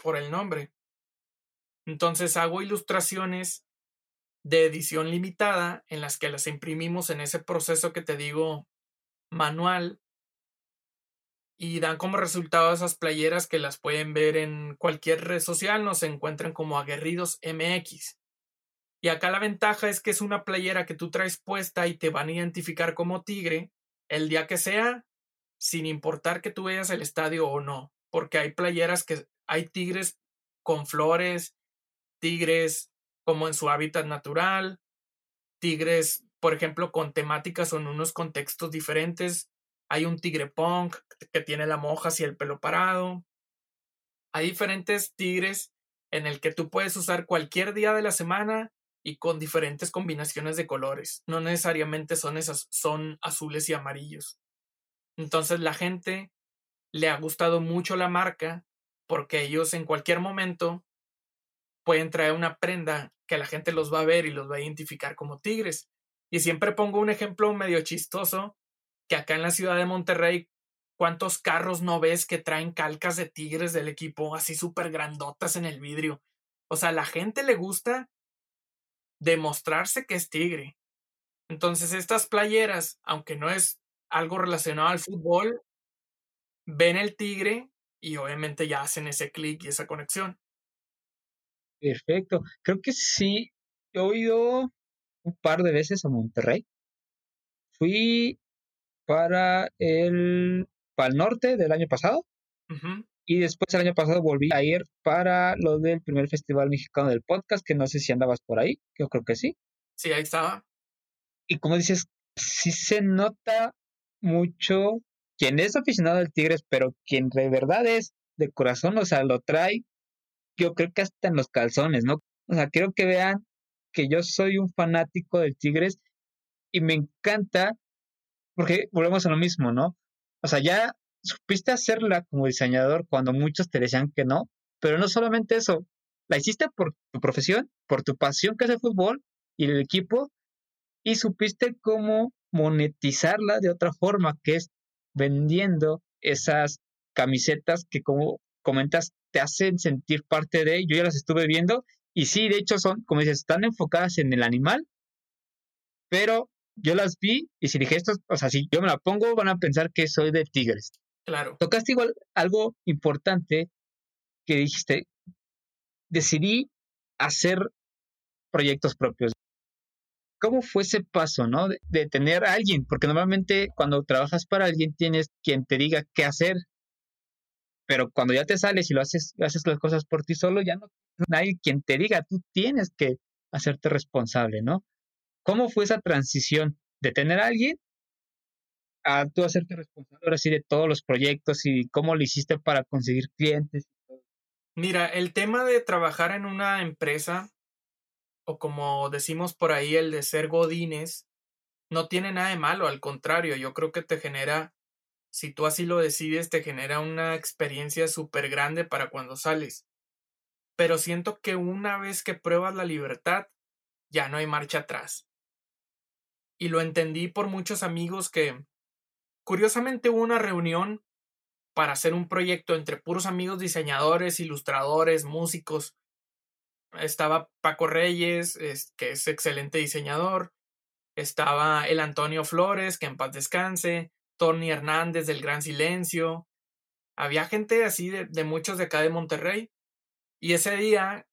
S1: por el nombre. Entonces hago ilustraciones de edición limitada en las que las imprimimos en ese proceso que te digo manual y dan como resultado esas playeras que las pueden ver en cualquier red social, nos encuentran como aguerridos MX. Y acá la ventaja es que es una playera que tú traes puesta y te van a identificar como tigre el día que sea, sin importar que tú veas el estadio o no, porque hay playeras que hay tigres con flores, tigres como en su hábitat natural, tigres, por ejemplo, con temáticas o en unos contextos diferentes. Hay un tigre punk que tiene la moja y el pelo parado. Hay diferentes tigres en el que tú puedes usar cualquier día de la semana y con diferentes combinaciones de colores. No necesariamente son esas, son azules y amarillos. Entonces la gente le ha gustado mucho la marca porque ellos en cualquier momento pueden traer una prenda que la gente los va a ver y los va a identificar como tigres. Y siempre pongo un ejemplo medio chistoso que acá en la ciudad de Monterrey, ¿Cuántos carros no ves que traen calcas de tigres del equipo así súper grandotas en el vidrio? O sea, a la gente le gusta demostrarse que es tigre. Entonces, estas playeras, aunque no es algo relacionado al fútbol, ven el tigre y obviamente ya hacen ese clic y esa conexión.
S2: Perfecto. Creo que sí. He oído un par de veces a Monterrey. Fui para el, para el norte del año pasado. Y después el año pasado volví a ir para lo del primer Festival Mexicano del Podcast, que no sé si andabas por ahí, yo creo que sí.
S1: Sí, ahí estaba.
S2: Y como dices, sí se nota mucho quien es aficionado al Tigres, pero quien de verdad es de corazón, o sea, lo trae, yo creo que hasta en los calzones, ¿no? O sea, quiero que vean que yo soy un fanático del Tigres y me encanta porque volvemos a lo mismo, ¿no? O sea, ya supiste hacerla como diseñador cuando muchos te decían que no, pero no solamente eso, la hiciste por tu profesión, por tu pasión que es el fútbol y el equipo, y supiste cómo monetizarla de otra forma, que es vendiendo esas camisetas que como comentas te hacen sentir parte de, yo ya las estuve viendo y sí, de hecho son, como dices, están enfocadas en el animal, pero yo las vi y si dije esto, o sea, si yo me la pongo, van a pensar que soy de Tigres.
S1: Claro.
S2: Tocaste igual algo importante que dijiste, decidí hacer proyectos propios. ¿Cómo fue ese paso, no? De, tener a alguien, porque normalmente cuando trabajas para alguien tienes quien te diga qué hacer, pero cuando ya te sales y lo haces, haces las cosas por ti solo, ya no hay quien te diga, tú tienes que hacerte responsable, ¿no? ¿Cómo fue esa transición de tener a alguien a tú hacerte responsable ahora sí de todos los proyectos y cómo lo hiciste para conseguir clientes?
S1: Mira, el tema de trabajar en una empresa, o como decimos por ahí, el de ser godines, no tiene nada de malo, al contrario, yo creo que te genera, si tú así lo decides, te genera una experiencia súper grande para cuando sales. Pero siento que una vez que pruebas la libertad, ya no hay marcha atrás. Y lo entendí por muchos amigos que, curiosamente, hubo una reunión para hacer un proyecto entre puros amigos diseñadores, ilustradores, músicos. Estaba Paco Reyes, que es excelente diseñador. Estaba el Antonio Flores, que en paz descanse. Tony Hernández del Gran Silencio. Había gente así de, de muchos de acá de Monterrey. Y ese día,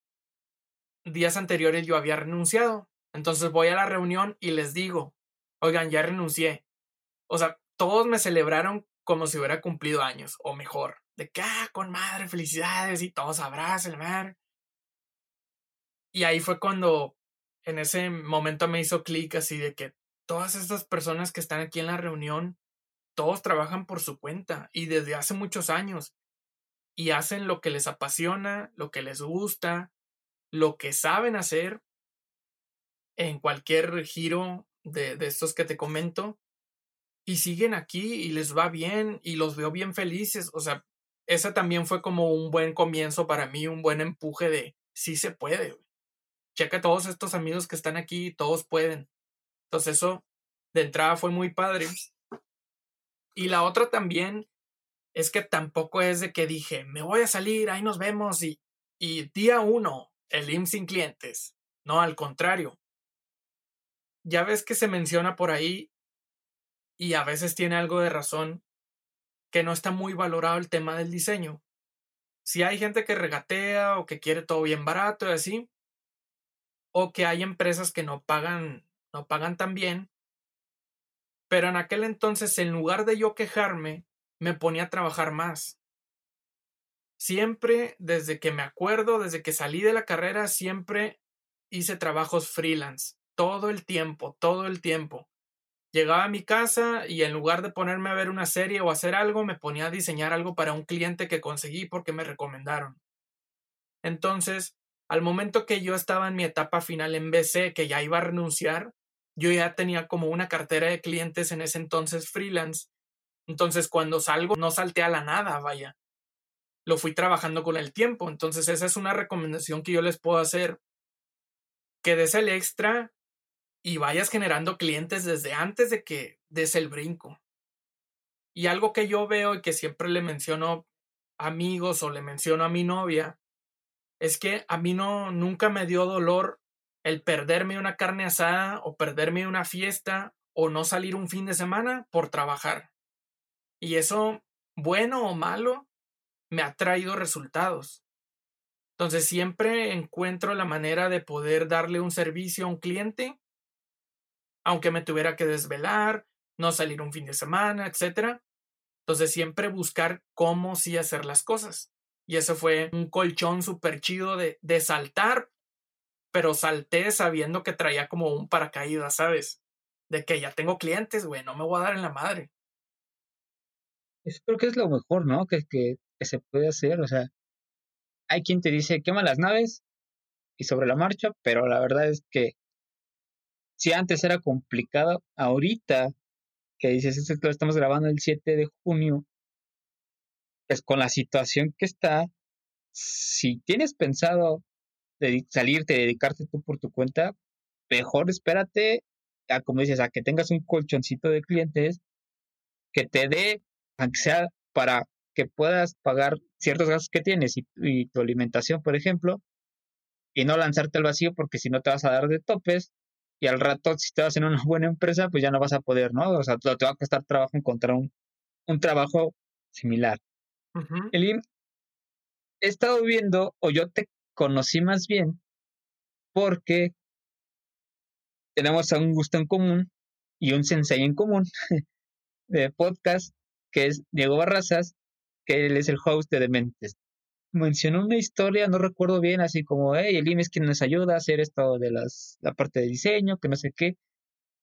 S1: días anteriores, yo había renunciado. Entonces voy a la reunión y les digo, oigan, ya renuncié. O sea, todos me celebraron como si hubiera cumplido años, o mejor, de que, ah, con madre, felicidades, y todos abrazan, madre. Y ahí fue cuando, en ese momento me hizo clic así de que todas estas personas que están aquí en la reunión, todos trabajan por su cuenta y desde hace muchos años y hacen lo que les apasiona, lo que les gusta, lo que saben hacer en cualquier giro de, de estos que te comento y siguen aquí y les va bien y los veo bien felices. O sea, esa también fue como un buen comienzo para mí, un buen empuje de sí se puede. Checa todos estos amigos que están aquí, todos pueden. Entonces eso de entrada fue muy padre. Y la otra también es que tampoco es de que dije, me voy a salir, ahí nos vemos y, y día uno, el IMSS sin clientes. No, al contrario. Ya ves que se menciona por ahí y a veces tiene algo de razón, que no está muy valorado el tema del diseño. Si hay gente que regatea o que quiere todo bien barato y así, o que hay empresas que no pagan, no pagan tan bien, pero en aquel entonces, en lugar de yo quejarme, me ponía a trabajar más. Siempre, desde que me acuerdo, desde que salí de la carrera, siempre hice trabajos freelance, todo el tiempo, todo el tiempo. Llegaba a mi casa y en lugar de ponerme a ver una serie o hacer algo, me ponía a diseñar algo para un cliente que conseguí porque me recomendaron. Entonces, al momento que yo estaba en mi etapa final en BC, que ya iba a renunciar, yo ya tenía como una cartera de clientes en ese entonces freelance. Entonces, cuando salgo, no salté a la nada, vaya. Lo fui trabajando con el tiempo. Entonces, esa es una recomendación que yo les puedo hacer. Que des el extra y vayas generando clientes desde antes de que des el brinco. Y algo que yo veo y que siempre le menciono amigos o le menciono a mi novia es que a mí no nunca me dio dolor el perderme una carne asada o perderme una fiesta o no salir un fin de semana por trabajar. Y eso, bueno o malo, me ha traído resultados. Entonces siempre encuentro la manera de poder darle un servicio a un cliente, aunque me tuviera que desvelar, no salir un fin de semana, etc. Entonces siempre buscar cómo sí hacer las cosas. Y eso fue un colchón súper chido de, de saltar, pero salté sabiendo que traía como un paracaídas, ¿sabes? De que ya tengo clientes, güey, no me voy a dar en la madre.
S2: Eso creo que es lo mejor, ¿no? Que, que, que se puede hacer, o sea, hay quien te dice quema las naves y sobre la marcha, pero la verdad es que si antes era complicado, ahorita que dices, esto lo estamos grabando el 7 de junio, pues con la situación que está, si tienes pensado salirte, dedicarte tú por tu cuenta, mejor espérate a, como dices, a que tengas un colchoncito de clientes que te dé, aunque sea para que puedas pagar ciertos gastos que tienes y, tu alimentación, por ejemplo, y no lanzarte al vacío porque si no te vas a dar de topes y al rato si te vas en una buena empresa, pues ya no vas a poder, ¿no? O sea, te va a costar trabajo encontrar un, un trabajo similar. Elim, he estado viendo, o yo te conocí más bien, porque tenemos un gusto en común y un sensei en común de podcast, que es Diego Barrazas, que él es el host de Dementes. Mencionó una historia, no recuerdo bien, así como, hey, Elim es quien nos ayuda a hacer esto de las, la parte de diseño, que no sé qué.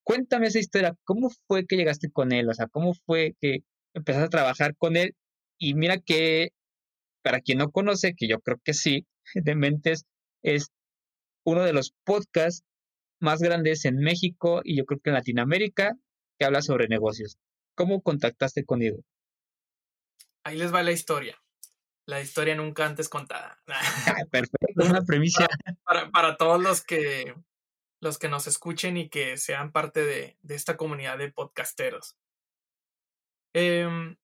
S2: Cuéntame esa historia, ¿cómo fue que llegaste con él? O sea, ¿cómo fue que empezaste a trabajar con él y mira que, para quien no conoce, que yo creo que sí, Dementes es uno de los podcasts más grandes en México y yo creo que en Latinoamérica que habla sobre negocios. ¿Cómo contactaste con Diego?
S1: Ahí les va la historia. La historia nunca antes contada.
S2: Perfecto, una premisa.
S1: Para, para, todos los que, los que nos escuchen y que sean parte de, de esta comunidad de podcasteros. Eh,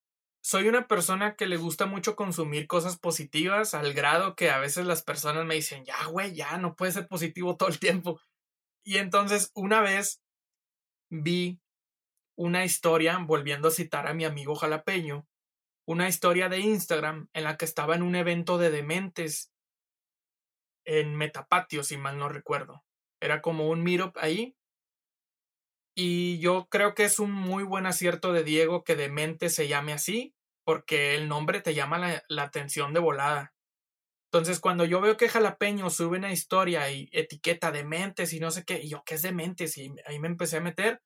S1: soy una persona que le gusta mucho consumir cosas positivas al grado que a veces las personas me dicen, ya, güey, ya, no puede ser positivo todo el tiempo. Y entonces una vez vi una historia, volviendo a citar a mi amigo jalapeño, una historia de Instagram en la que estaba en un evento de dementes en Metapatio, si mal no recuerdo. Era como un meetup ahí y yo creo que es un muy buen acierto de Diego que Demente se llame así, porque el nombre te llama la, atención de volada. Entonces, cuando yo veo que Jalapeño sube una historia y etiqueta Dementes y no sé qué, y yo, ¿qué es Dementes? Y ahí me empecé a meter.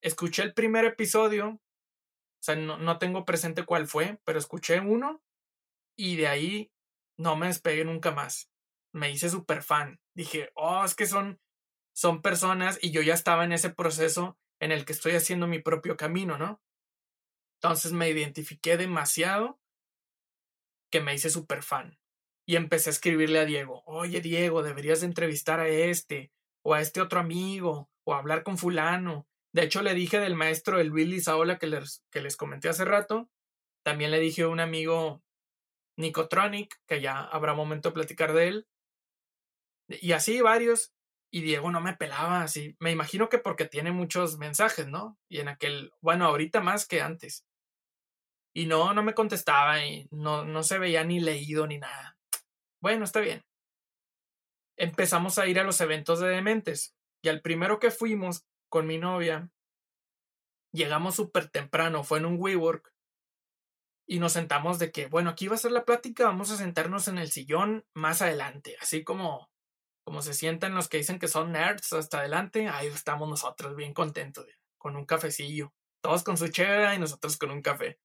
S1: Escuché el primer episodio, sea, no, no tengo presente cuál fue, pero escuché uno y de ahí no me despegué nunca más. Me hice súper fan. Dije, oh, es que son son personas y yo ya estaba en ese proceso en el que estoy haciendo mi propio camino, ¿no? Entonces me identifiqué demasiado que me hice súper fan. Y empecé a escribirle a Diego, oye Diego, deberías de entrevistar a este, o a este otro amigo, o hablar con fulano. De hecho, le dije del maestro el Willy Saola que les, que les comenté hace rato. También le dije a un amigo Nicotronic, que ya habrá momento de platicar de él. Y así varios y Diego no me pelaba así. Me imagino que porque tiene muchos mensajes, ¿no? Y en aquel, bueno, ahorita más que antes. Y no, no me contestaba y no, no se veía ni leído ni nada. Bueno, está bien. Empezamos a ir a los eventos de dementes. Y al primero que fuimos con mi novia, llegamos súper temprano, fue en un WeWork. Y nos sentamos de que, bueno, aquí va a ser la plática, vamos a sentarnos en el sillón más adelante, así como como se sienten los que dicen que son nerds hasta adelante, ahí estamos nosotros bien contentos, con un cafecillo, todos con su chela y nosotros con un café.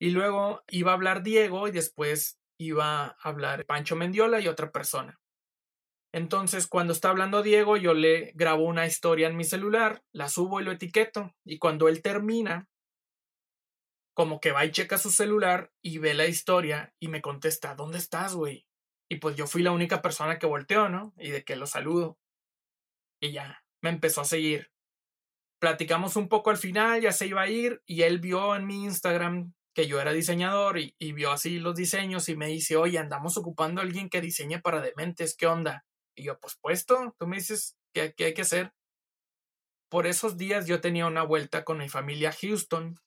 S1: Y luego iba a hablar Diego y después iba a hablar Pancho Mendiola y otra persona. Entonces, cuando está hablando Diego, yo le grabo una historia en mi celular, la subo y lo etiqueto. Y cuando él termina, como que va y checa su celular y ve la historia y me contesta, ¿dónde estás, güey? Y pues yo fui la única persona que volteó, ¿no? Y de que lo saludo. Y ya, me empezó a seguir. platicamos un poco al final, ya se iba a ir y él vio en mi Instagram que yo era diseñador y, vio así los diseños y me dice, oye, andamos ocupando a alguien que diseñe para dementes, ¿qué onda? Y yo, pues puesto, tú me dices qué, qué hay que hacer. Por esos días yo tenía una vuelta con mi familia a Houston,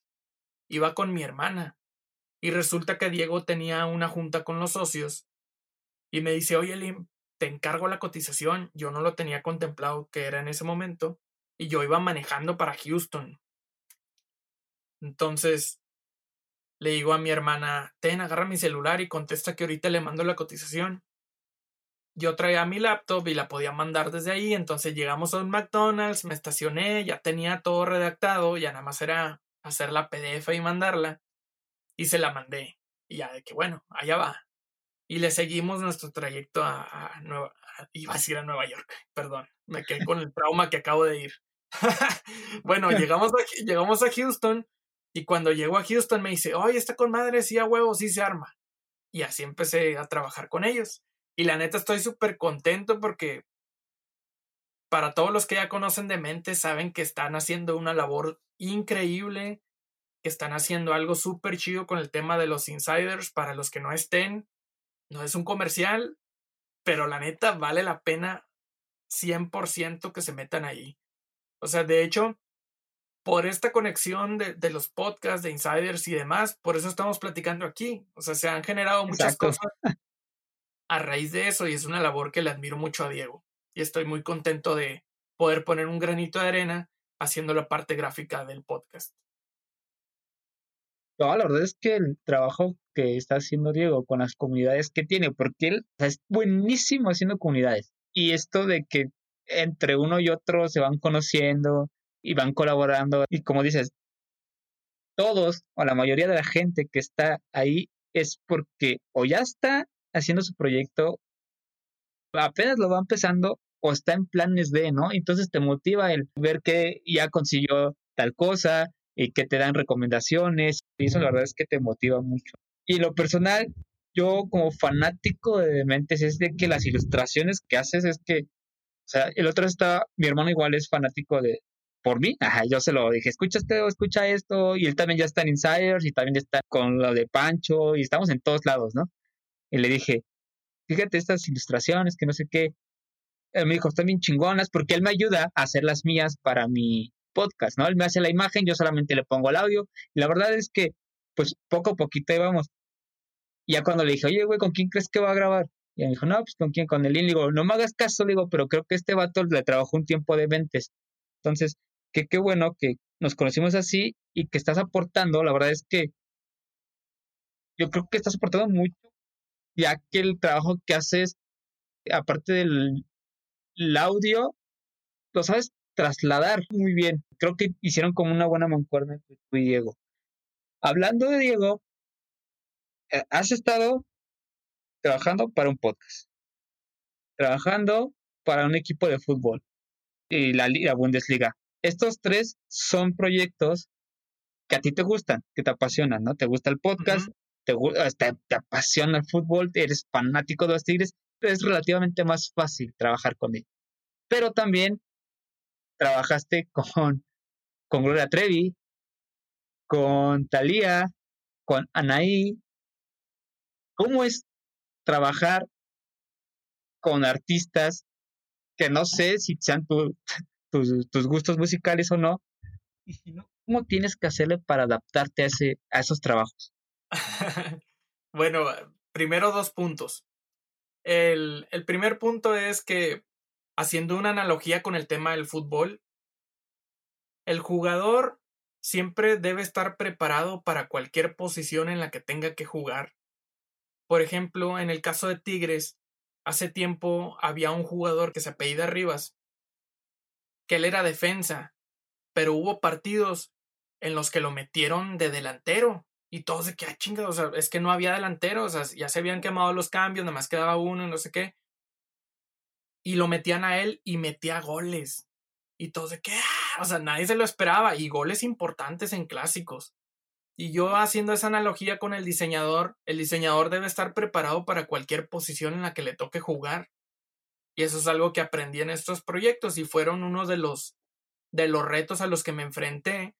S1: iba con mi hermana y resulta que Diego tenía una junta con los socios y me dice, oye, Lim, te encargo la cotización, yo no lo tenía contemplado que era en ese momento y yo iba manejando para Houston. Entonces le digo a mi hermana, ten, agarra mi celular y contesta que ahorita le mando la cotización. Yo traía mi laptop y la podía mandar desde ahí, entonces llegamos a un McDonald's, me estacioné, ya tenía todo redactado, ya nada más era hacer la PDF y mandarla, y se la mandé. Y ya de que bueno, allá va. Y le seguimos nuestro trayecto a, Nueva, iba a ir a Nueva York, perdón, me quedé con el trauma que acabo de ir. bueno, llegamos a, llegamos a Houston y cuando llegó a Houston me dice, oye, está con madre, sí a huevo, sí se arma. Y así empecé a trabajar con ellos. Y la neta estoy súper contento porque para todos los que ya conocen de mente saben que están haciendo una labor increíble, que están haciendo algo súper chido con el tema de los insiders. Para los que no estén, no es un comercial, pero la neta vale la pena 100% que se metan ahí. O sea, de hecho, por esta conexión de, de, los podcasts, de insiders y demás, por eso estamos platicando aquí. O sea, se han generado muchas cosas a raíz de eso y es una labor que le admiro mucho a Diego. Y estoy muy contento de poder poner un granito de arena haciendo la parte gráfica del podcast.
S2: No, la verdad es que el trabajo que está haciendo Diego con las comunidades que tiene, porque él es buenísimo haciendo comunidades. Y esto de que entre uno y otro se van conociendo y van colaborando. Y como dices, todos o la mayoría de la gente que está ahí es porque o ya está haciendo su proyecto, apenas lo va empezando o está en planes de, ¿no? Entonces te motiva el ver que ya consiguió tal cosa y que te dan recomendaciones. Y eso la verdad es que te motiva mucho. Y lo personal, yo como fanático de Dementes es de que las ilustraciones que haces es que, o sea, el otro está, mi hermano igual es fanático de, por mí, ajá, yo se lo dije, escucha esto, escucha esto, y él también ya está en Insiders y también está con lo de Pancho y estamos en todos lados, ¿no? Y le dije, fíjate estas ilustraciones que no sé qué. Él me dijo, están bien chingonas porque él me ayuda a hacer las mías para mi podcast, ¿no? Él me hace la imagen, yo solamente le pongo el audio. Y la verdad es que, pues, poco a poquito íbamos. Y ya cuando le dije, oye, güey, ¿con quién crees que va a grabar? Y me dijo, no, pues, ¿con quién? Con el Le digo, no me hagas caso, le digo, pero creo que este vato le trabajó un tiempo de ventes. Entonces, que qué bueno que nos conocimos así y que estás aportando. La verdad es que yo creo que estás aportando mucho, ya que el trabajo que haces, aparte del audio, lo sabes trasladar muy bien. Creo que hicieron como una buena mancuerna tú y Diego. Hablando de Diego, eh, has estado trabajando para un podcast, trabajando para un equipo de fútbol y la Bundesliga. Estos tres son proyectos que a ti te gustan, que te apasionan, ¿no? Te gusta el podcast, te, apasiona el fútbol, eres fanático de los Tigres, es relativamente más fácil trabajar con él. Pero también trabajaste con, con Gloria Trevi, con Thalía, con Anaí. ¿Cómo es trabajar con artistas que no sé si sean tus, tus gustos musicales o no? No, ¿cómo tienes que hacerle para adaptarte a, ese, a esos trabajos?
S1: bueno, primero dos puntos. El, primer punto es que haciendo una analogía con el tema del fútbol, el jugador siempre debe estar preparado para cualquier posición en la que tenga que jugar. Por ejemplo, en el caso de Tigres, hace tiempo había un jugador que se apellida Rivas, que él era defensa, pero hubo partidos en los que lo metieron de delantero y todos de que, ah, chinga, o sea, es que no había delantero, o sea, ya se habían quemado los cambios, nada más quedaba uno y no sé qué y lo metían a él y metía goles. Y todos de que, ah", o sea, nadie se lo esperaba y goles importantes en clásicos. Y yo haciendo esa analogía con el diseñador, el diseñador debe estar preparado para cualquier posición en la que le toque jugar. Y eso es algo que aprendí en estos proyectos y fueron uno de los de los retos a los que me enfrenté,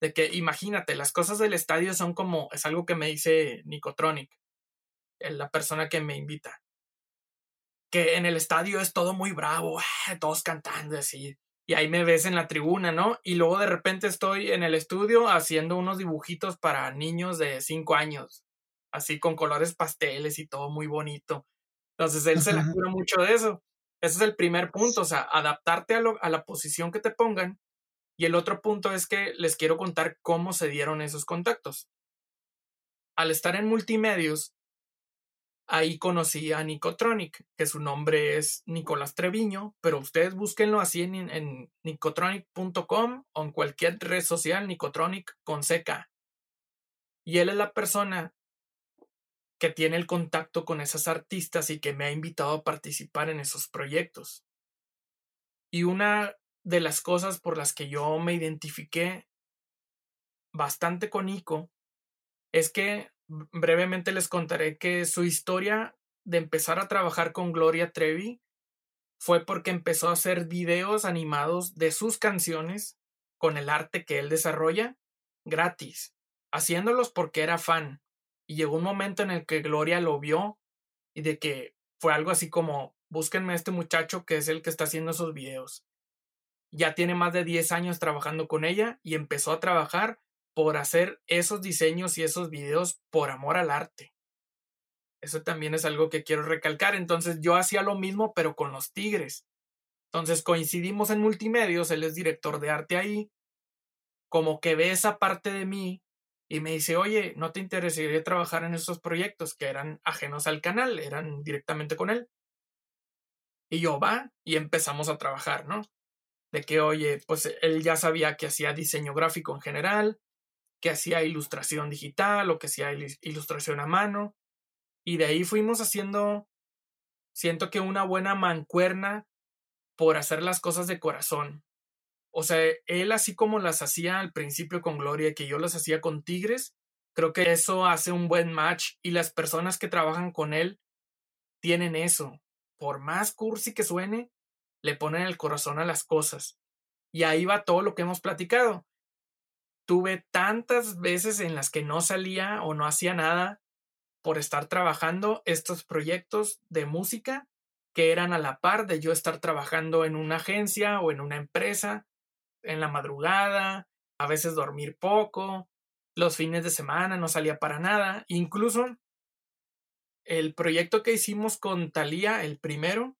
S1: de que imagínate, las cosas del estadio son como, es algo que me dice Nicotronic, la persona que me invita, que en el estadio es todo muy bravo, ah, todos cantando así, y ahí me ves en la tribuna, ¿no? Y luego de repente estoy en el estudio haciendo unos dibujitos para niños de 5 años, así con colores pasteles y todo muy bonito. Entonces él se la cura mucho de eso. Ese es el primer punto, o sea, adaptarte a, a la posición que te pongan. Y el otro punto es que les quiero contar cómo se dieron esos contactos. Al estar en multimedios, ahí conocí a Nicotronic, que su nombre es Nicolás Treviño, pero ustedes búsquenlo así en, nicotronic.com o en cualquier red social, Nicotronic con seca. Y él es la persona que tiene el contacto con esas artistas y que me ha invitado a participar en esos proyectos. Y una de las cosas por las que yo me identifiqué bastante con Nico es que brevemente les contaré que su historia de empezar a trabajar con Gloria Trevi fue porque empezó a hacer videos animados de sus canciones con el arte que él desarrolla gratis, haciéndolos porque era fan. Y llegó un momento en el que Gloria lo vio y de que fue algo así como, búsquenme a este muchacho que es el que está haciendo esos videos. Ya tiene más de 10 años trabajando con ella y empezó a trabajar por hacer esos diseños y esos videos por amor al arte. Eso también es algo que quiero recalcar. Entonces yo hacía lo mismo pero con los tigres. Entonces coincidimos en multimedios, él es director de arte ahí, como que ve esa parte de mí y me dice, oye, ¿no te interesaría trabajar en esos proyectos que eran ajenos al canal, eran directamente con él? Y yo, va, y empezamos a trabajar, ¿no? De que, oye, pues él ya sabía que hacía diseño gráfico en general, que hacía ilustración digital o que hacía ilustración a mano. Y de ahí fuimos haciendo, siento que una buena mancuerna por hacer las cosas de corazón. O sea, él así como las hacía al principio con Gloria, que yo las hacía con Tigres, creo que eso hace un buen match y las personas que trabajan con él tienen eso. Por más cursi que suene, le ponen el corazón a las cosas. Y ahí va todo lo que hemos platicado tuve tantas veces en las que no salía o no hacía nada por estar trabajando estos proyectos de música que eran a la par de yo estar trabajando en una agencia o en una empresa en la madrugada, a veces dormir poco, los fines de semana no salía para nada, incluso el proyecto que hicimos con Thalía, el primero,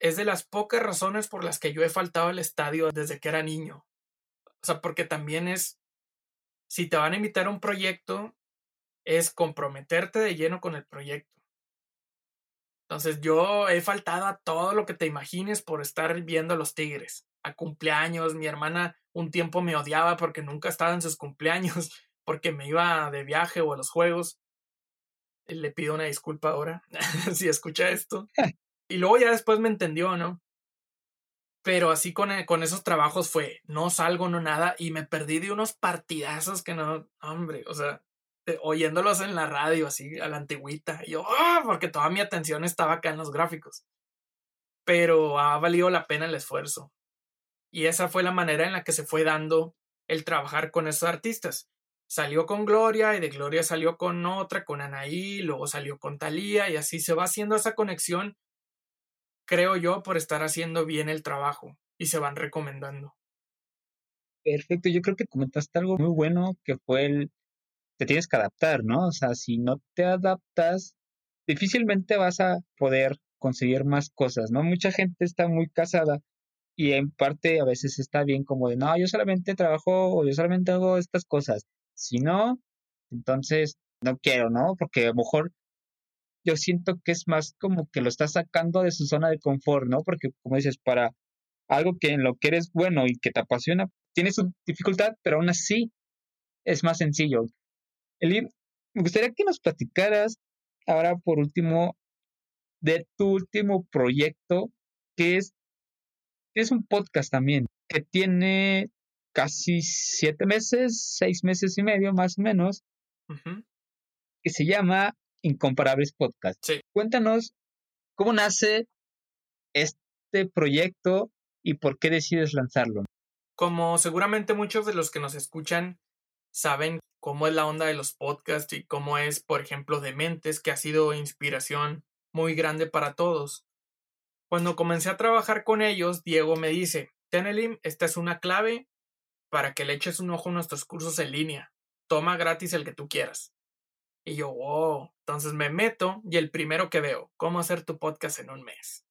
S1: es de las pocas razones por las que yo he faltado al estadio desde que era niño. O sea, porque también es, si te van a invitar a un proyecto, es comprometerte de lleno con el proyecto. Entonces yo he faltado a todo lo que te imagines por estar viendo a los Tigres. A cumpleaños, mi hermana un tiempo me odiaba porque nunca estaba en sus cumpleaños, porque me iba de viaje o a los juegos. Le pido una disculpa ahora si escucha esto. Y luego ya después me entendió, ¿no? Pero así con, eh, con esos trabajos fue, no salgo, no nada, y me perdí de unos partidazos que no, hombre, o sea, oyéndolos en la radio, así a la antigüita, y yo, ¡ah! porque toda mi atención estaba acá en los gráficos. Pero ha valido la pena el esfuerzo. Y esa fue la manera en la que se fue dando el trabajar con esos artistas. Salió con Gloria y de Gloria salió con otra, con Anaí, luego salió con Talía y así se va haciendo esa conexión creo yo, por estar haciendo bien el trabajo y se van recomendando.
S2: Perfecto, yo creo que comentaste algo muy bueno que fue el, te tienes que adaptar, ¿no? O sea, si no te adaptas, difícilmente vas a poder conseguir más cosas, ¿no? Mucha gente está muy casada y en parte a veces está bien como de, no, yo solamente trabajo o yo solamente hago estas cosas. Si no, entonces no quiero, ¿no? Porque a lo mejor yo siento que es más como que lo estás sacando de su zona de confort, ¿no? Porque como dices, para algo que en lo que eres bueno y que te apasiona, tienes su dificultad, pero aún así es más sencillo. Eli, me gustaría que nos platicaras ahora por último de tu último proyecto, que es, es un podcast también, que tiene casi siete meses, seis meses y medio más o menos, que se llama Incomparables Podcast. Cuéntanos cómo nace este proyecto y por qué decides lanzarlo.
S1: Como seguramente muchos de los que nos escuchan saben cómo es la onda de los podcasts y cómo es, por ejemplo, Dementes, que ha sido inspiración muy grande para todos. Cuando comencé a trabajar con ellos, Diego me dice, Tenelim, esta es una clave para que le eches un ojo a nuestros cursos en línea. Toma gratis el que tú quieras. Y yo, wow. Entonces me meto y el primero que veo, cómo hacer tu podcast en un mes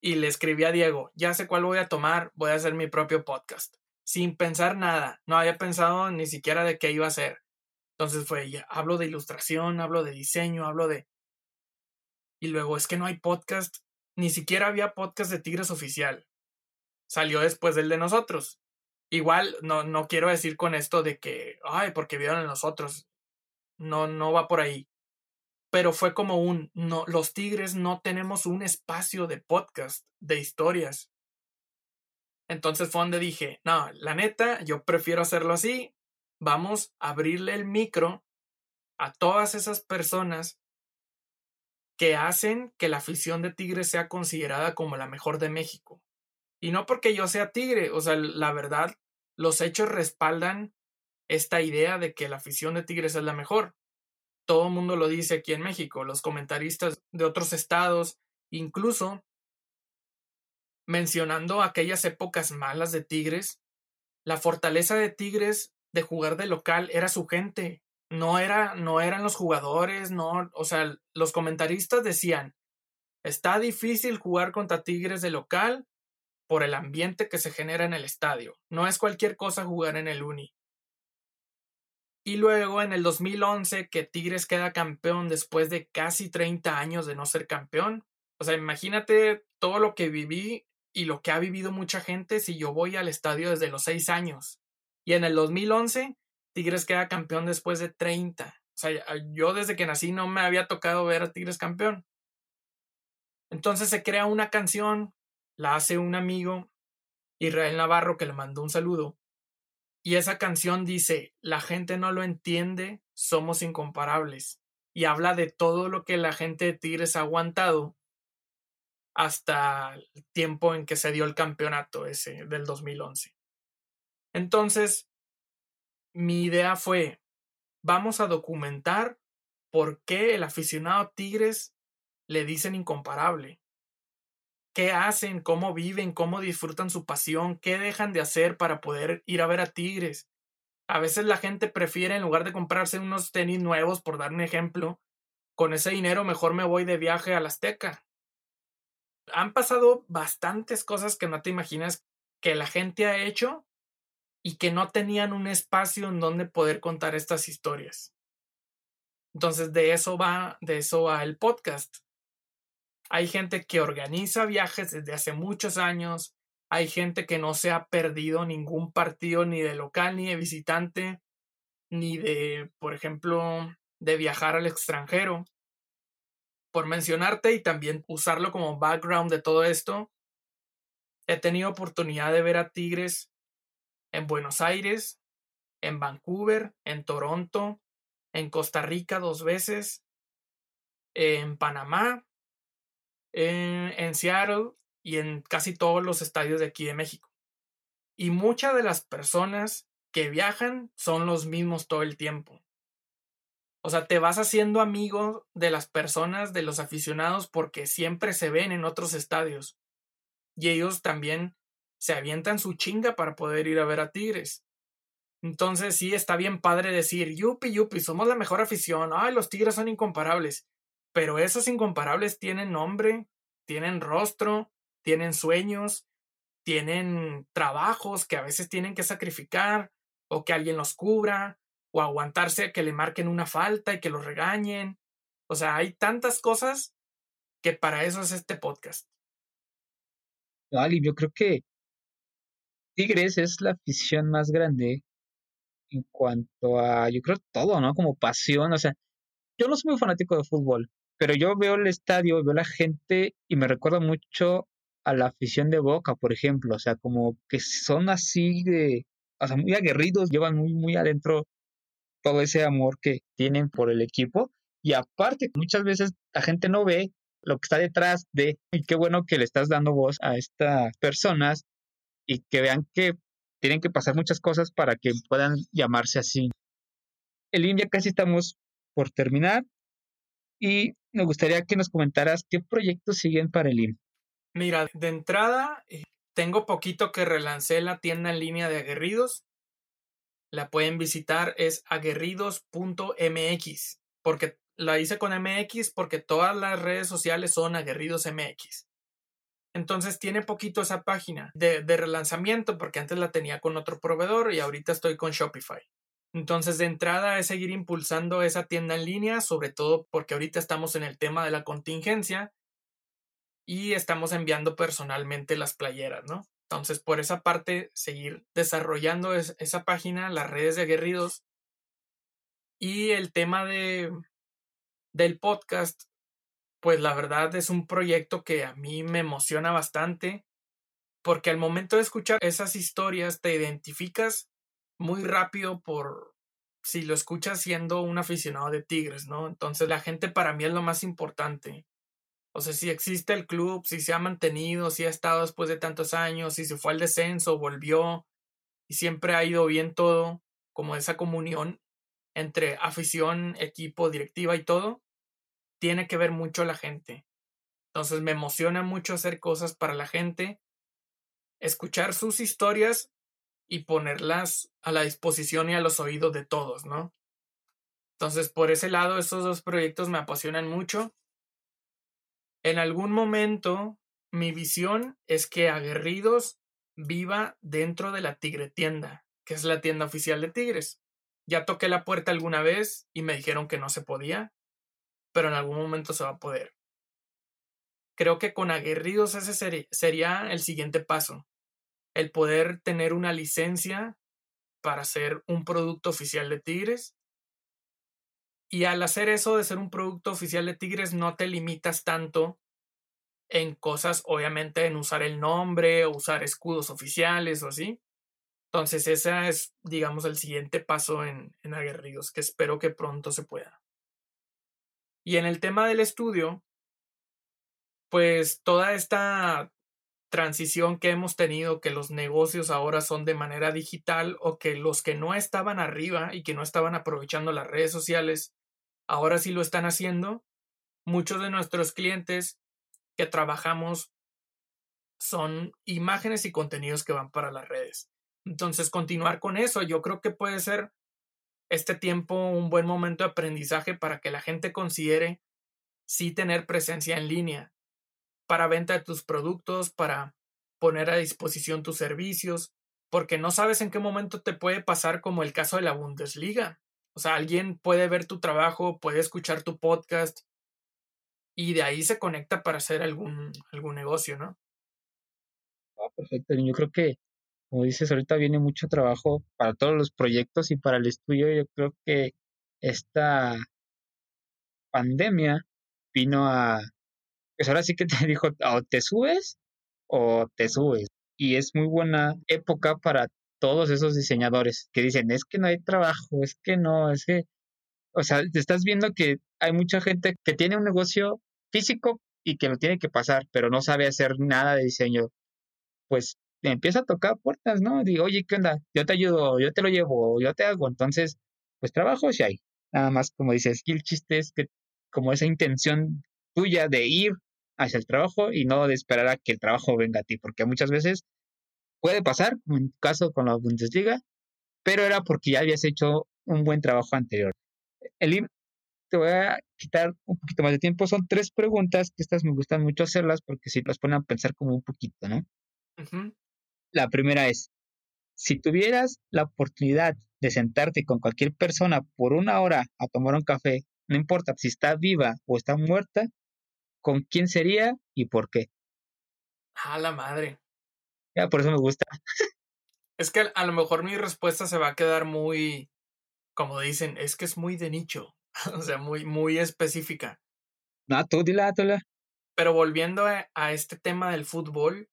S1: y le escribí a Diego, ya sé cuál voy a tomar, voy a hacer mi propio podcast, sin pensar nada, no había pensado ni siquiera de qué iba a hacer. Entonces fue, hablo de ilustración, hablo de diseño, hablo de... Y luego es que no hay podcast, ni siquiera había podcast de Tigres oficial. Salió después del de nosotros. Igual, no, no quiero decir con esto de que, ay, porque vieron en nosotros. No, no va por ahí pero fue como un, no, los Tigres no tenemos un espacio de podcast, de historias. Entonces fue donde dije, no, la neta, yo prefiero hacerlo así, vamos a abrirle el micro a todas esas personas que hacen que la afición de Tigres sea considerada como la mejor de México. Y no porque yo sea tigre, o sea, la verdad, los hechos respaldan esta idea de que la afición de Tigres es la mejor todo el mundo lo dice aquí en México, los comentaristas de otros estados, incluso mencionando aquellas épocas malas de Tigres, la fortaleza de Tigres de jugar de local era su gente, no era no eran los jugadores, no, o sea, los comentaristas decían, está difícil jugar contra Tigres de local por el ambiente que se genera en el estadio. No es cualquier cosa jugar en el Uni. Y luego en el 2011 que Tigres queda campeón después de casi 30 años de no ser campeón. O sea, imagínate todo lo que viví y lo que ha vivido mucha gente si yo voy al estadio desde los 6 años. Y en el 2011 Tigres queda campeón después de 30. O sea, yo desde que nací no me había tocado ver a Tigres campeón. Entonces se crea una canción, la hace un amigo, Israel Navarro, que le mandó un saludo. Y esa canción dice, la gente no lo entiende, somos incomparables. Y habla de todo lo que la gente de Tigres ha aguantado hasta el tiempo en que se dio el campeonato ese del 2011. Entonces, mi idea fue, vamos a documentar por qué el aficionado Tigres le dicen incomparable qué hacen, cómo viven, cómo disfrutan su pasión, qué dejan de hacer para poder ir a ver a Tigres. A veces la gente prefiere, en lugar de comprarse unos tenis nuevos, por dar un ejemplo, con ese dinero mejor me voy de viaje a la Azteca. Han pasado bastantes cosas que no te imaginas que la gente ha hecho y que no tenían un espacio en donde poder contar estas historias. Entonces de eso va, de eso va el podcast. Hay gente que organiza viajes desde hace muchos años. Hay gente que no se ha perdido ningún partido ni de local ni de visitante, ni de, por ejemplo, de viajar al extranjero. Por mencionarte y también usarlo como background de todo esto, he tenido oportunidad de ver a Tigres en Buenos Aires, en Vancouver, en Toronto, en Costa Rica dos veces, en Panamá, en, Seattle y en casi todos los estadios de aquí de México. Y muchas de las personas que viajan son los mismos todo el tiempo. O sea, te vas haciendo amigo de las personas, de los aficionados, porque siempre se ven en otros estadios. Y ellos también se avientan su chinga para poder ir a ver a Tigres. Entonces sí, está bien padre decir, yupi, yupi, somos la mejor afición, ay, los Tigres son incomparables. Pero esos incomparables tienen nombre, tienen rostro, tienen sueños, tienen trabajos que a veces tienen que sacrificar o que alguien los cubra o aguantarse a que le marquen una falta y que los regañen. O sea, hay tantas cosas que para eso es este podcast.
S2: Vale, yo creo que Tigres es la afición más grande en cuanto a, yo creo, todo, ¿no? Como pasión, o sea, yo no soy muy fanático de fútbol, pero yo veo el estadio, veo la gente y me recuerda mucho a la afición de Boca, por ejemplo, o sea, como que son así de, o sea, muy aguerridos, llevan muy, muy adentro todo ese amor que tienen por el equipo y aparte muchas veces la gente no ve lo que está detrás de, y qué bueno que le estás dando voz a estas personas y que vean que tienen que pasar muchas cosas para que puedan llamarse así. El ya casi estamos por terminar y me gustaría que nos comentaras qué proyectos siguen para el IN.
S1: Mira, de entrada, eh, tengo poquito que relancé la tienda en línea de aguerridos. La pueden visitar, es aguerridos.mx, porque la hice con MX porque todas las redes sociales son aguerridos MX. Entonces tiene poquito esa página de, de, relanzamiento porque antes la tenía con otro proveedor y ahorita estoy con Shopify. Entonces de entrada es seguir impulsando esa tienda en línea, sobre todo porque ahorita estamos en el tema de la contingencia y estamos enviando personalmente las playeras, ¿no? Entonces por esa parte seguir desarrollando esa página, las redes de aguerridos y el tema de, del podcast, pues la verdad es un proyecto que a mí me emociona bastante, porque al momento de escuchar esas historias te identificas muy rápido por si lo escuchas siendo un aficionado de Tigres, ¿no? Entonces la gente para mí es lo más importante. O sea, si existe el club, si se ha mantenido, si ha estado después de tantos años, si se fue al descenso, volvió y siempre ha ido bien todo, como esa comunión entre afición, equipo, directiva y todo, tiene que ver mucho la gente. Entonces me emociona mucho hacer cosas para la gente, escuchar sus historias y ponerlas a la disposición y a los oídos de todos, ¿no? Entonces, por ese lado, esos dos proyectos me apasionan mucho. En algún momento, mi visión es que Aguerridos viva dentro de la Tigre Tienda, que es la tienda oficial de Tigres. Ya toqué la puerta alguna vez y me dijeron que no se podía, pero en algún momento se va a poder. Creo que con aguerridos ese sería el siguiente paso, el poder tener una licencia para ser un producto oficial de Tigres. Y al hacer eso de ser un producto oficial de Tigres no te limitas tanto en cosas, obviamente en usar el nombre o usar escudos oficiales o así, entonces, ese es, digamos, el siguiente paso en, en Aguerridos, que espero que pronto se pueda. Y en el tema del estudio, pues toda esta transición que hemos tenido, que los negocios ahora son de manera digital o que los que no estaban arriba y que no estaban aprovechando las redes sociales, ahora sí lo están haciendo. Muchos de nuestros clientes que trabajamos son imágenes y contenidos que van para las redes. Entonces, continuar con eso, yo creo que puede ser este tiempo un buen momento de aprendizaje para que la gente considere sí tener presencia en línea para venta de tus productos, para poner a disposición tus servicios, porque no sabes en qué momento te puede pasar como el caso de la Bundesliga. O sea, alguien puede ver tu trabajo, puede escuchar tu podcast y de ahí se conecta para hacer algún, algún negocio, ¿no?
S2: Ah, perfecto. Yo creo que como dices, ahorita viene mucho trabajo para todos los proyectos y para el estudio. Yo creo que esta pandemia vino a, pues ahora sí que te dijo, o te subes o te subes. Y es muy buena época para todos esos diseñadores que dicen, es que no hay trabajo, es que no, es que, o sea, te estás viendo que hay mucha gente que tiene un negocio físico y que lo tiene que pasar, pero no sabe hacer nada de diseño. Pues empieza a tocar puertas, ¿no? Digo, oye, ¿qué onda? Yo te ayudo, yo te lo llevo, yo te hago. Entonces, pues trabajo si hay. Nada más, como dices, aquí el chiste es que como esa intención tuya de ir hacia el trabajo y no de esperar a que el trabajo venga a ti, porque muchas veces puede pasar, como en tu caso con la Bundesliga, pero era porque ya habías hecho un buen trabajo anterior. El te voy a quitar un poquito más de tiempo. Son tres preguntas que estas me gustan mucho hacerlas porque si las ponen a pensar como un poquito, ¿no? La primera es, si tuvieras la oportunidad de sentarte con cualquier persona por una hora a tomar un café, no importa si está viva o está muerta, ¿con quién sería y por qué?
S1: A la madre.
S2: Ya, por eso me gusta.
S1: Es que a lo mejor mi respuesta se va a quedar muy, como dicen, es que es muy de nicho, o sea, muy, muy específica.
S2: No, tú dila,
S1: Pero volviendo a este tema del fútbol,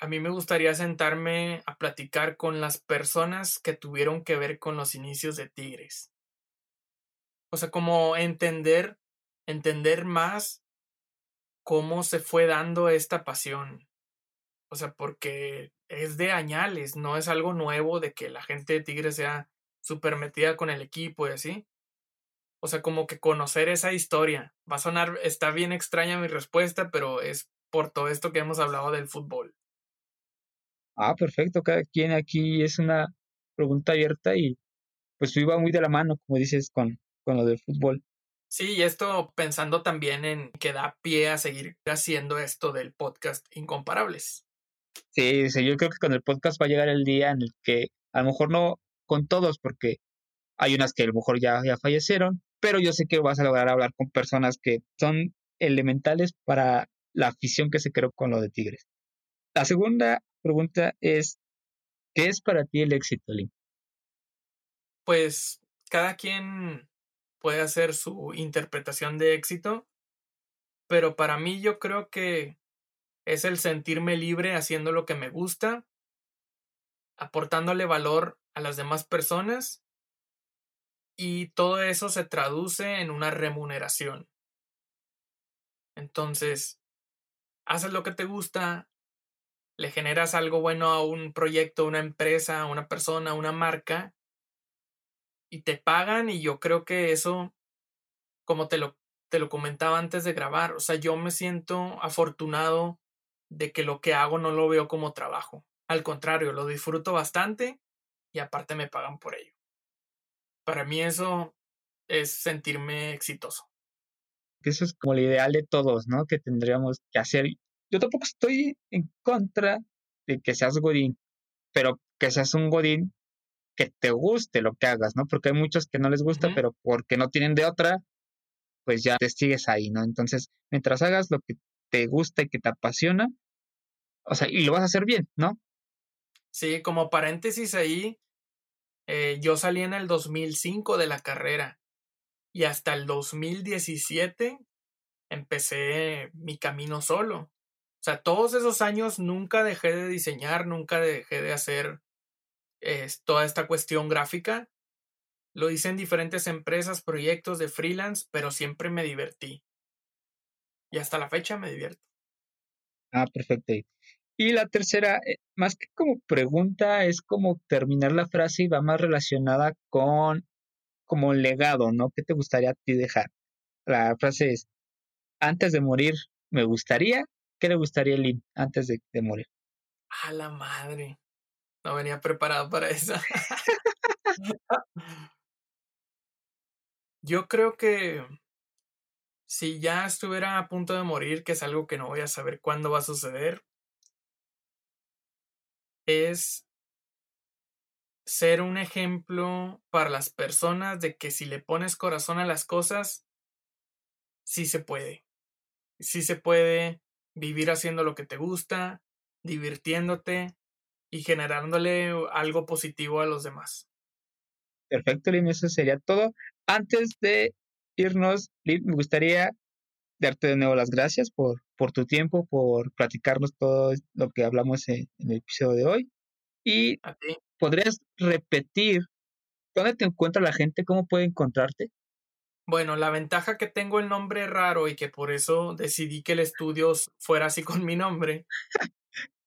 S1: a mí me gustaría sentarme a platicar con las personas que tuvieron que ver con los inicios de Tigres. O sea, como entender, entender más cómo se fue dando esta pasión. O sea, porque es de añales, no es algo nuevo de que la gente de Tigres sea súper metida con el equipo y así. O sea, como que conocer esa historia. Va a sonar, está bien extraña mi respuesta, pero es por todo esto que hemos hablado del fútbol.
S2: Ah, perfecto. Cada quien aquí es una pregunta abierta y pues iba muy de la mano, como dices, con, con lo del fútbol.
S1: Sí, y esto pensando también en que da pie a seguir haciendo esto del podcast Incomparables.
S2: Sí, sí, yo creo que con el podcast va a llegar el día en el que a lo mejor no con todos, porque hay unas que a lo mejor ya, ya fallecieron, pero yo sé que vas a lograr hablar con personas que son elementales para la afición que se creó con lo de Tigres. La segunda pregunta es, ¿qué es para ti el éxito, Lin?
S1: Pues cada quien puede hacer su interpretación de éxito, pero para mí yo creo que es el sentirme libre haciendo lo que me gusta, aportándole valor a las demás personas y todo eso se traduce en una remuneración. Entonces, haces lo que te gusta, le generas algo bueno a un proyecto, una empresa, una persona, una marca, y te pagan y yo creo que eso, como te lo, te lo comentaba antes de grabar, o sea, yo me siento afortunado de que lo que hago no lo veo como trabajo. Al contrario, lo disfruto bastante y aparte me pagan por ello. Para mí eso es sentirme exitoso.
S2: Eso es como el ideal de todos, ¿no? Que tendríamos que hacer. Yo tampoco estoy en contra de que seas Godín, pero que seas un Godín que te guste lo que hagas, ¿no? Porque hay muchos que no les gusta, pero porque no tienen de otra, pues ya te sigues ahí, ¿no? Entonces, mientras hagas lo que te gusta y que te apasiona, o sea, y lo vas a hacer bien, ¿no?
S1: Sí, como paréntesis ahí, eh, yo salí en el 2005 de la carrera y hasta el 2017 empecé mi camino solo. O sea, todos esos años nunca dejé de diseñar, nunca dejé de hacer toda esta cuestión gráfica. Lo hice en diferentes empresas, proyectos de freelance, pero siempre me divertí. Y hasta la fecha me divierto.
S2: Ah, perfecto. Y la tercera, eh, más que como pregunta, es como terminar la frase y va más relacionada con como legado, ¿no? ¿Qué te gustaría a ti dejar? La frase es, antes de morir, me gustaría, ¿qué le gustaría a Lynn antes de, de morir?
S1: A la madre. No venía preparado para eso. Yo creo que si ya estuviera a punto de morir, que es algo que no voy a saber cuándo va a suceder, es ser un ejemplo para las personas de que si le pones corazón a las cosas, sí se puede. Sí se puede vivir haciendo lo que te gusta, divirtiéndote y generándole algo positivo a los demás.
S2: Perfecto, Lin, eso sería todo. Antes de irnos, Lin, me gustaría darte de nuevo las gracias por, por tu tiempo, por platicarnos todo lo que hablamos en, el episodio de hoy. Y podrías repetir dónde te encuentra la gente, cómo puede encontrarte.
S1: Bueno, la ventaja que tengo el nombre raro y que por eso decidí que el estudio fuera así con mi nombre,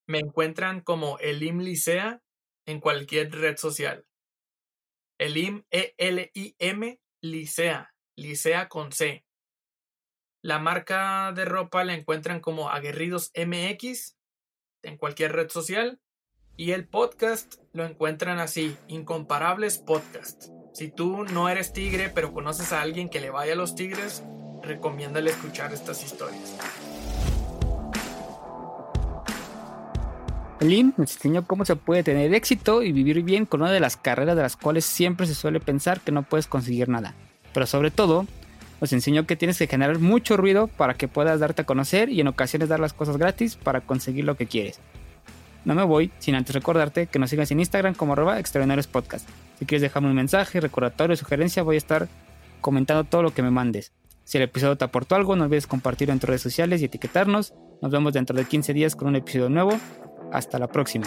S1: me encuentran como Elim Licea en cualquier red social. Elim, E-L-I-M, Licea, Licea con C. La marca de ropa la encuentran como Aguerridos MX en cualquier red social. Y el podcast lo encuentran así, Incomparables Podcast. Si tú no eres tigre, pero conoces a alguien que le vaya a los tigres, recomiéndale escuchar estas historias.
S2: Lynn nos enseñó cómo se puede tener éxito y vivir bien con una de las carreras de las cuales siempre se suele pensar que no puedes conseguir nada. Pero sobre todo, nos enseñó que tienes que generar mucho ruido para que puedas darte a conocer y en ocasiones dar las cosas gratis para conseguir lo que quieres. No me voy sin antes recordarte que nos sigas en Instagram como arroba extraordinarios podcast. Si quieres dejarme un mensaje, recordatorio, sugerencia, voy a estar comentando todo lo que me mandes. Si el episodio te aportó algo, no olvides compartirlo en tus redes sociales y etiquetarnos. Nos vemos dentro de 15 días con un episodio nuevo. Hasta la próxima.